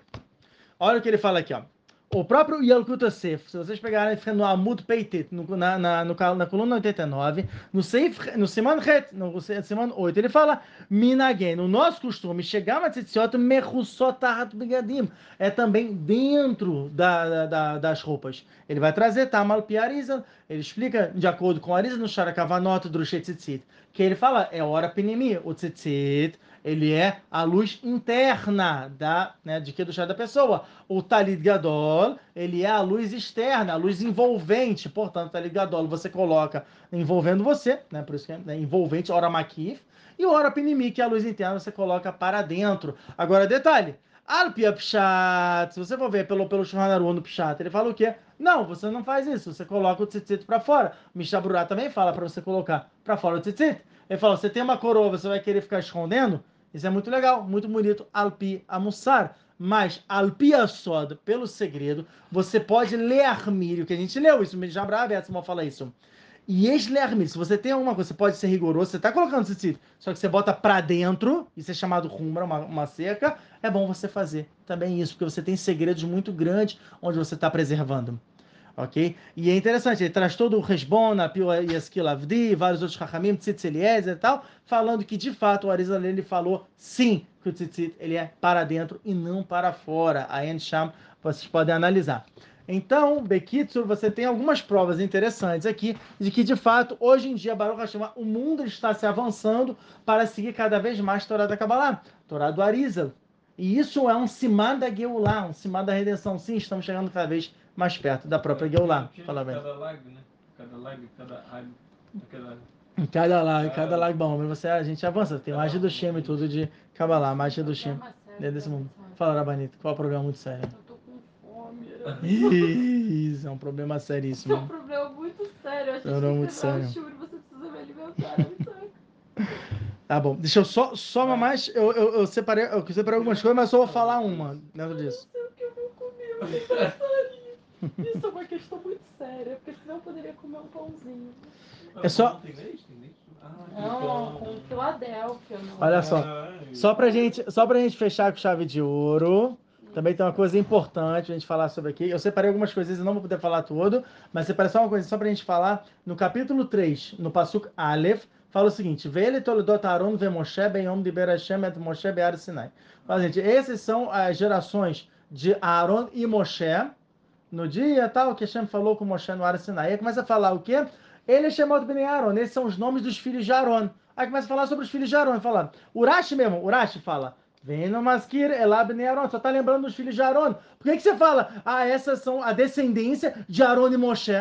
Olha o que ele fala aqui, ó. O próprio Yalkut Yosef, se vocês pegarem no Amud Peitet, no, na, na, no, na coluna 89, no, Seif, no Siman Het, no Siman 8, ele fala, Minagen, o nosso costume, chegar a Tzitziot Mechusotahat Bigadim, é também dentro da, da, das roupas. Ele vai trazer Tamal Piarizal, ele explica, de acordo com Arizal, no Sharakavanot do Tzitzit, que ele fala, é hora Pinimi, o Tzitzit, ele é a luz interna da, né, de que do chá da pessoa. O Talid Gadol, ele é a luz externa, a luz envolvente. Portanto, Talid Gadol você coloca envolvendo você, né, por isso que é né, envolvente, ora makif, e ora pinimi, que é a luz interna, você coloca para dentro. Agora, detalhe, Alpia Pshat, se você for ver pelo, pelo Shulhanaru no Pshat, ele fala o quê? Não, você não faz isso, você coloca o tzitzit para fora. Mishaburá também fala para você colocar para fora o tzitzit. Ele fala, você tem uma coroa, você vai querer ficar escondendo? Isso é muito legal, muito bonito. Alpi amussar. Mas alpi sod, pelo segredo, você pode ler armírio, que a gente leu isso, já brava fala isso. E eslermir, se você tem alguma coisa, você pode ser rigoroso, você está colocando esse só que você bota para dentro, isso é chamado rumbra, uma, uma cerca, é bom você fazer também isso, porque você tem segredos muito grandes onde você está preservando ok? E é interessante, ele traz todo o Resbona, Pio Yaskil Avdi, vários outros Chachamim, Tzitz Eliezer e tal, falando que de fato o Arizal ele falou sim que o Tzitzit ele é para dentro e não para fora. A Ensham vocês podem analisar. Então, Bekitsu, você tem algumas provas interessantes aqui de que, de fato, hoje em dia, Baruch Hashem, o mundo está se avançando para seguir cada vez mais a Torá da Kabbalah, Torá do Arizal. E isso é um simar da Geulah, um simar da redenção. Sim, estamos chegando cada vez mais perto da própria Geulah. Fala bem. Cada lag, né? Cada lag, cada lag, cada... Em cada lag, cada lag, bom, mas você, a gente avança, tem magia do Shem e tudo de Kabbalah, magia do Shem, dentro desse mundo. Fala, Rabanito, qual é o problema muito sério? Eu tô com fome. Isso, é um problema Isso é seríssimo. um problema muito sério. A gente Não, não, tem que muito sério. churro, você precisa me alimentar. é muito sério. Tá bom, deixa eu só, só uma mais, eu, eu, eu separei, eu separei algumas coisas, mas só vou falar uma dentro disso. Não sei o que eu vou comer, eu. Isso é uma questão muito séria, porque senão eu poderia comer um pãozinho. É só- Não? Ah, Não, com Filadélfia. Não. Olha só, Ai. Só pra gente, só pra gente fechar com chave de ouro, também tem uma coisa importante a gente falar sobre aqui. Eu separei algumas coisas, eu não vou poder falar tudo, mas separei só uma coisa só pra gente falar. No capítulo 3, no Pasuk Aleph, fala o seguinte: Vele toledot Aaron ve Moshe ben Yom diber Hashem et Moshe be'ar Sinai. Fala, gente, essas são as gerações de Aaron e Moshe, no dia tal que Hashem falou com Moshe no Ar Sinai. Aí começa a falar o quê? Ele é chamado Ben Aaron, esses são os nomes dos filhos de Aaron. Aí começa a falar sobre os filhos de Aaron, fala, Urashi mesmo, Urashi fala, vem no Maskir, Elab Ben Aaron, só tá lembrando dos filhos de Aaron. Por que, que você fala, ah, essas são a descendência de Aaron e Moshe?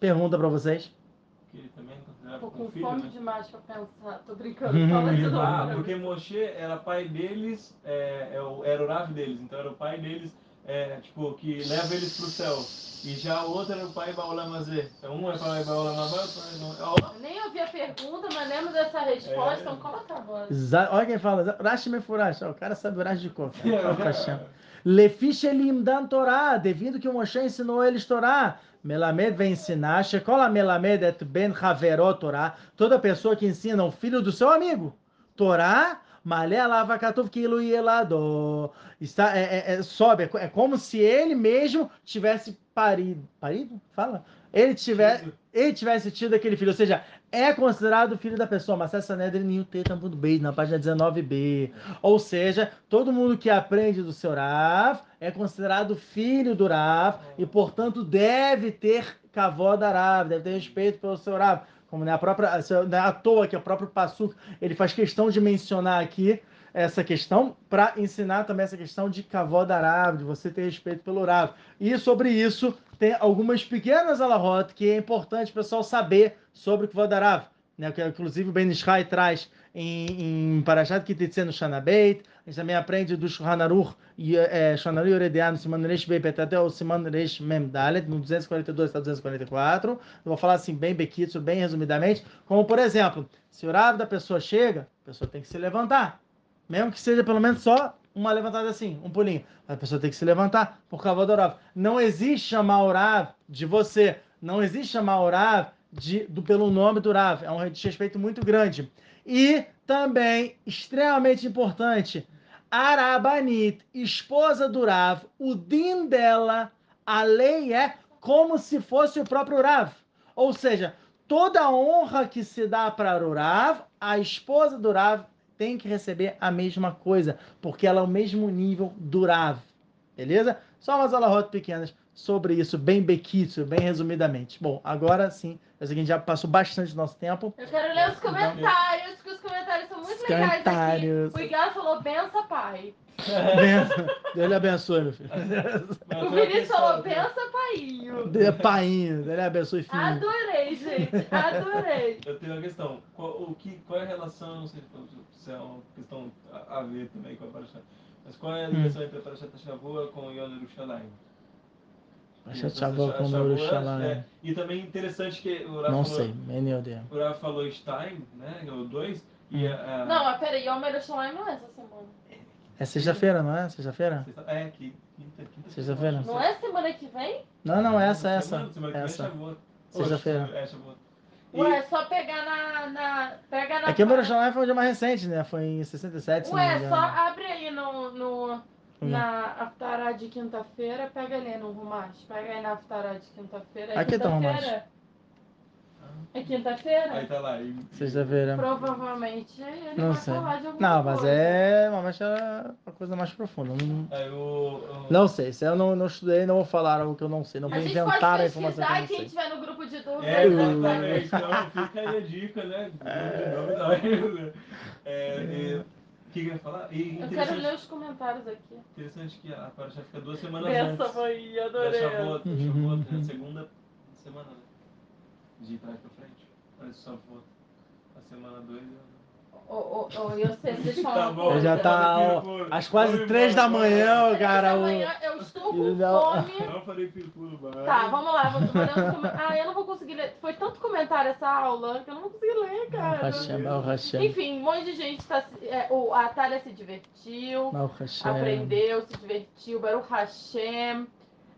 Pergunta pra vocês. Que ele também é Tô com filho, fome né? demais pra pensar. Tô brincando. <laughs> Ah, porque. Moshe era pai deles, é, é o- era o Rav deles, então era o pai deles, é, tipo, que leva eles pro céu. E já o outro era o pai Baolamazê. Então um é pai Baolamazê, outro é... Eu nem ouvi a pergunta, mas lembro dessa resposta, É. então coloca agora. Exa- Olha quem fala, Urashi Mefurash, o cara sabe Urashi de cor. é, Lefish elim dan Torá, devido que o Moshe ensinou eles Torá. Melamed vai ensinar, Shekola Melamed et ben Haverot Torá. Toda pessoa que ensina o filho do seu amigo. Torá, Katuv kilu yelado. Está, é, é, é, sobe, é, é como se ele mesmo tivesse parido. Parido? Fala? Ele tiver, ele tivesse tido aquele filho, ou seja, é considerado filho da pessoa, mas essa Nedrin New Tampon Base, na página 19b. Ou seja, todo mundo que aprende do seu Rav é considerado filho do Rav e, portanto, deve ter kavod da Rav, deve ter respeito pelo seu Rav. Como não é, a própria, não é à toa que o próprio Passuk ele faz questão de mencionar aqui essa questão para ensinar também essa questão de kavod da Rav, de você ter respeito pelo Rav. E sobre isso tem algumas pequenas alahot que é importante o pessoal saber sobre o kavod da Rav. Né, que inclusive o Ben Ishai traz em, em Parashat Kititze no Shanabeit, a gente também aprende do Shulchan Aruch, é, Shulchan Aruch Yoredeah no Siman Reish Beit até o Siman Reish Mem Dalet, no 242 até o 244. Eu vou falar assim bem bequitso, bem resumidamente, como por exemplo, se o Rav da pessoa chega, a pessoa tem que se levantar, mesmo que seja pelo menos só uma levantada assim, um pulinho. A pessoa tem que se levantar por causa do Rav. Não existe chamar o Rav de você, não existe chamar o Rav de, do, pelo nome do Rav. É um desrespeito muito grande. E também, extremamente importante, Arabanit, esposa do Rav, o din dela, a lei é como se fosse o próprio Rav. Ou seja, toda a honra que se dá para o Rav, a esposa do Rav tem que receber a mesma coisa, porque ela é o mesmo nível do Rav. Beleza? Só umas alahot pequenas sobre isso, bem bequito, bem resumidamente. Bom, agora sim, eu sei que a gente já passou bastante do nosso tempo. Eu quero ler os comentários, que os comentários são muito legais aqui. Comentários. O Igor falou, benção, pai. Benção. Deus lhe abençoe, meu filho. Mas O Vinícius falou, pensar- benção, painho. Dê painho, Deus lhe abençoe, filho. Adorei, gente. Adorei. <laughs> Eu tenho uma questão. Qual, o que, qual é a relação, não sei se é uma questão a, a ver também com a Parashat, mas qual é a ligação entre a Parashat Shavua com o Yom Yerushalayim? Deixa eu Essa chavar com o Shavua, Yerushalayim. é, E também interessante que o Rafa Não falou, sei, o Rafa falou Stein, né, o 2, e a, a- Não, mas peraí, Yom Yerushalayim não é essa semana. É sexta-feira, não é? Sexta-feira? É, que quinta, quinta Sexta-feira. Não é semana que vem? Não, não, essa, Semana- essa. semana que vem é Essa. Shavuot. Sexta-feira. É. E- Ué, é só pegar na. na pega na. Aqui o Yerushalayim foi um dia mais recente, né? Foi em 67, se não me Ué, só abre aí no. no Hum. Na Aftará de quinta-feira, pega ali no Rumash. Pega aí na Aftará de quinta-feira. É Aqui tá o quinta-feira? É quinta-feira? Aí tá lá. E, Sexta-feira. Provavelmente ele Não vai sei. falar de alguma Não, mas coisa. é uma, mas é uma coisa mais profunda. Não, aí o, o- não sei, se eu não, não estudei, não vou falar algo que eu não sei. Não vou inventar a informação que eu quem não sei. tiver no grupo de dúvida. É, exatamente. Então fica aí a dica, né? Nome, não. É, que, que eu ia falar? E eu quero ler os comentários aqui. Interessante que a Paraxá fica duas semanas Essa antes. foi, adorei. Da Shavuot, da Shavuot, é a segunda semana, né? De trás pra frente. Do Shavuot. A semana 2 é... Ô, ô, ô, eu sei, deixa eu <laughs> Tá falar uma bom. Já tá ó, às quase três da manhã, cara. o- Amanhã eu estou com <laughs> fome. Não falei pintura, mas... Tá, vamos lá. Vou <laughs> Ah, eu não vou conseguir ler. Foi tanto comentário essa aula que eu não vou conseguir ler, cara. Hashem, Baruch Hashem. Enfim, um monte de gente tá. é, o, a Thalia se divertiu, aprendeu, se divertiu. Baruch Hashem.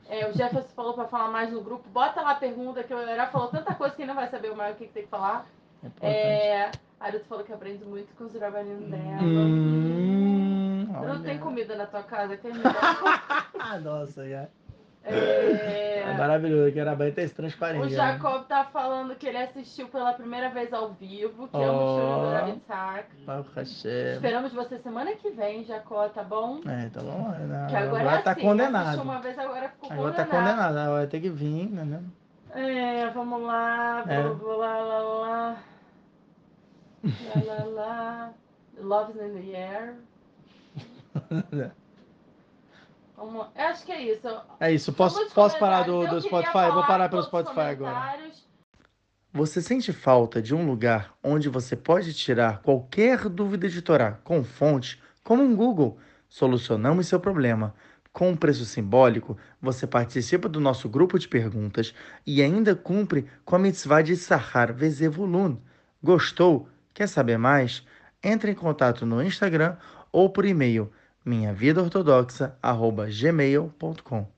É, o Jefferson falou pra falar mais no grupo. Bota lá a pergunta, que o Herá falou tanta coisa que não vai saber o mais o que, que tem que falar. É importante. É, a Aruto falou que aprende muito com os trabalhinhos dela. Hum, Não olha. tem comida na tua casa, que é <laughs> melhor. Ah, nossa, já. É, É maravilhoso, que era bem esse O transparente. né? Jacob tá falando que ele assistiu pela primeira vez ao vivo, que é o Oh. show do. Baruch Hashem. Esperamos você semana que vem, Jacó, tá bom? É, então vamos lá. né? Que agora, agora é tá assim, condenado. uma vez, agora ficou Agora tá condenado. condenado, agora vai ter que vir, né? É, vamos lá, É. blá, blá, lá, lá, lá. Lá, lá. Love's in the air. <laughs> Eu acho que é isso. É isso, posso, posso parar do, do Spotify? Vou parar pelo Spotify agora. Você sente falta de um lugar onde você pode tirar qualquer dúvida de Torá com fonte, como um Google? Solucionamos seu problema. Com um preço simbólico, você participa do nosso grupo de perguntas e ainda cumpre com a mitzvah de Sahar Vezevulun. Gostou? Quer saber mais? Entre em contato no Instagram ou por e-mail minhavidaortodoxa.gmail.com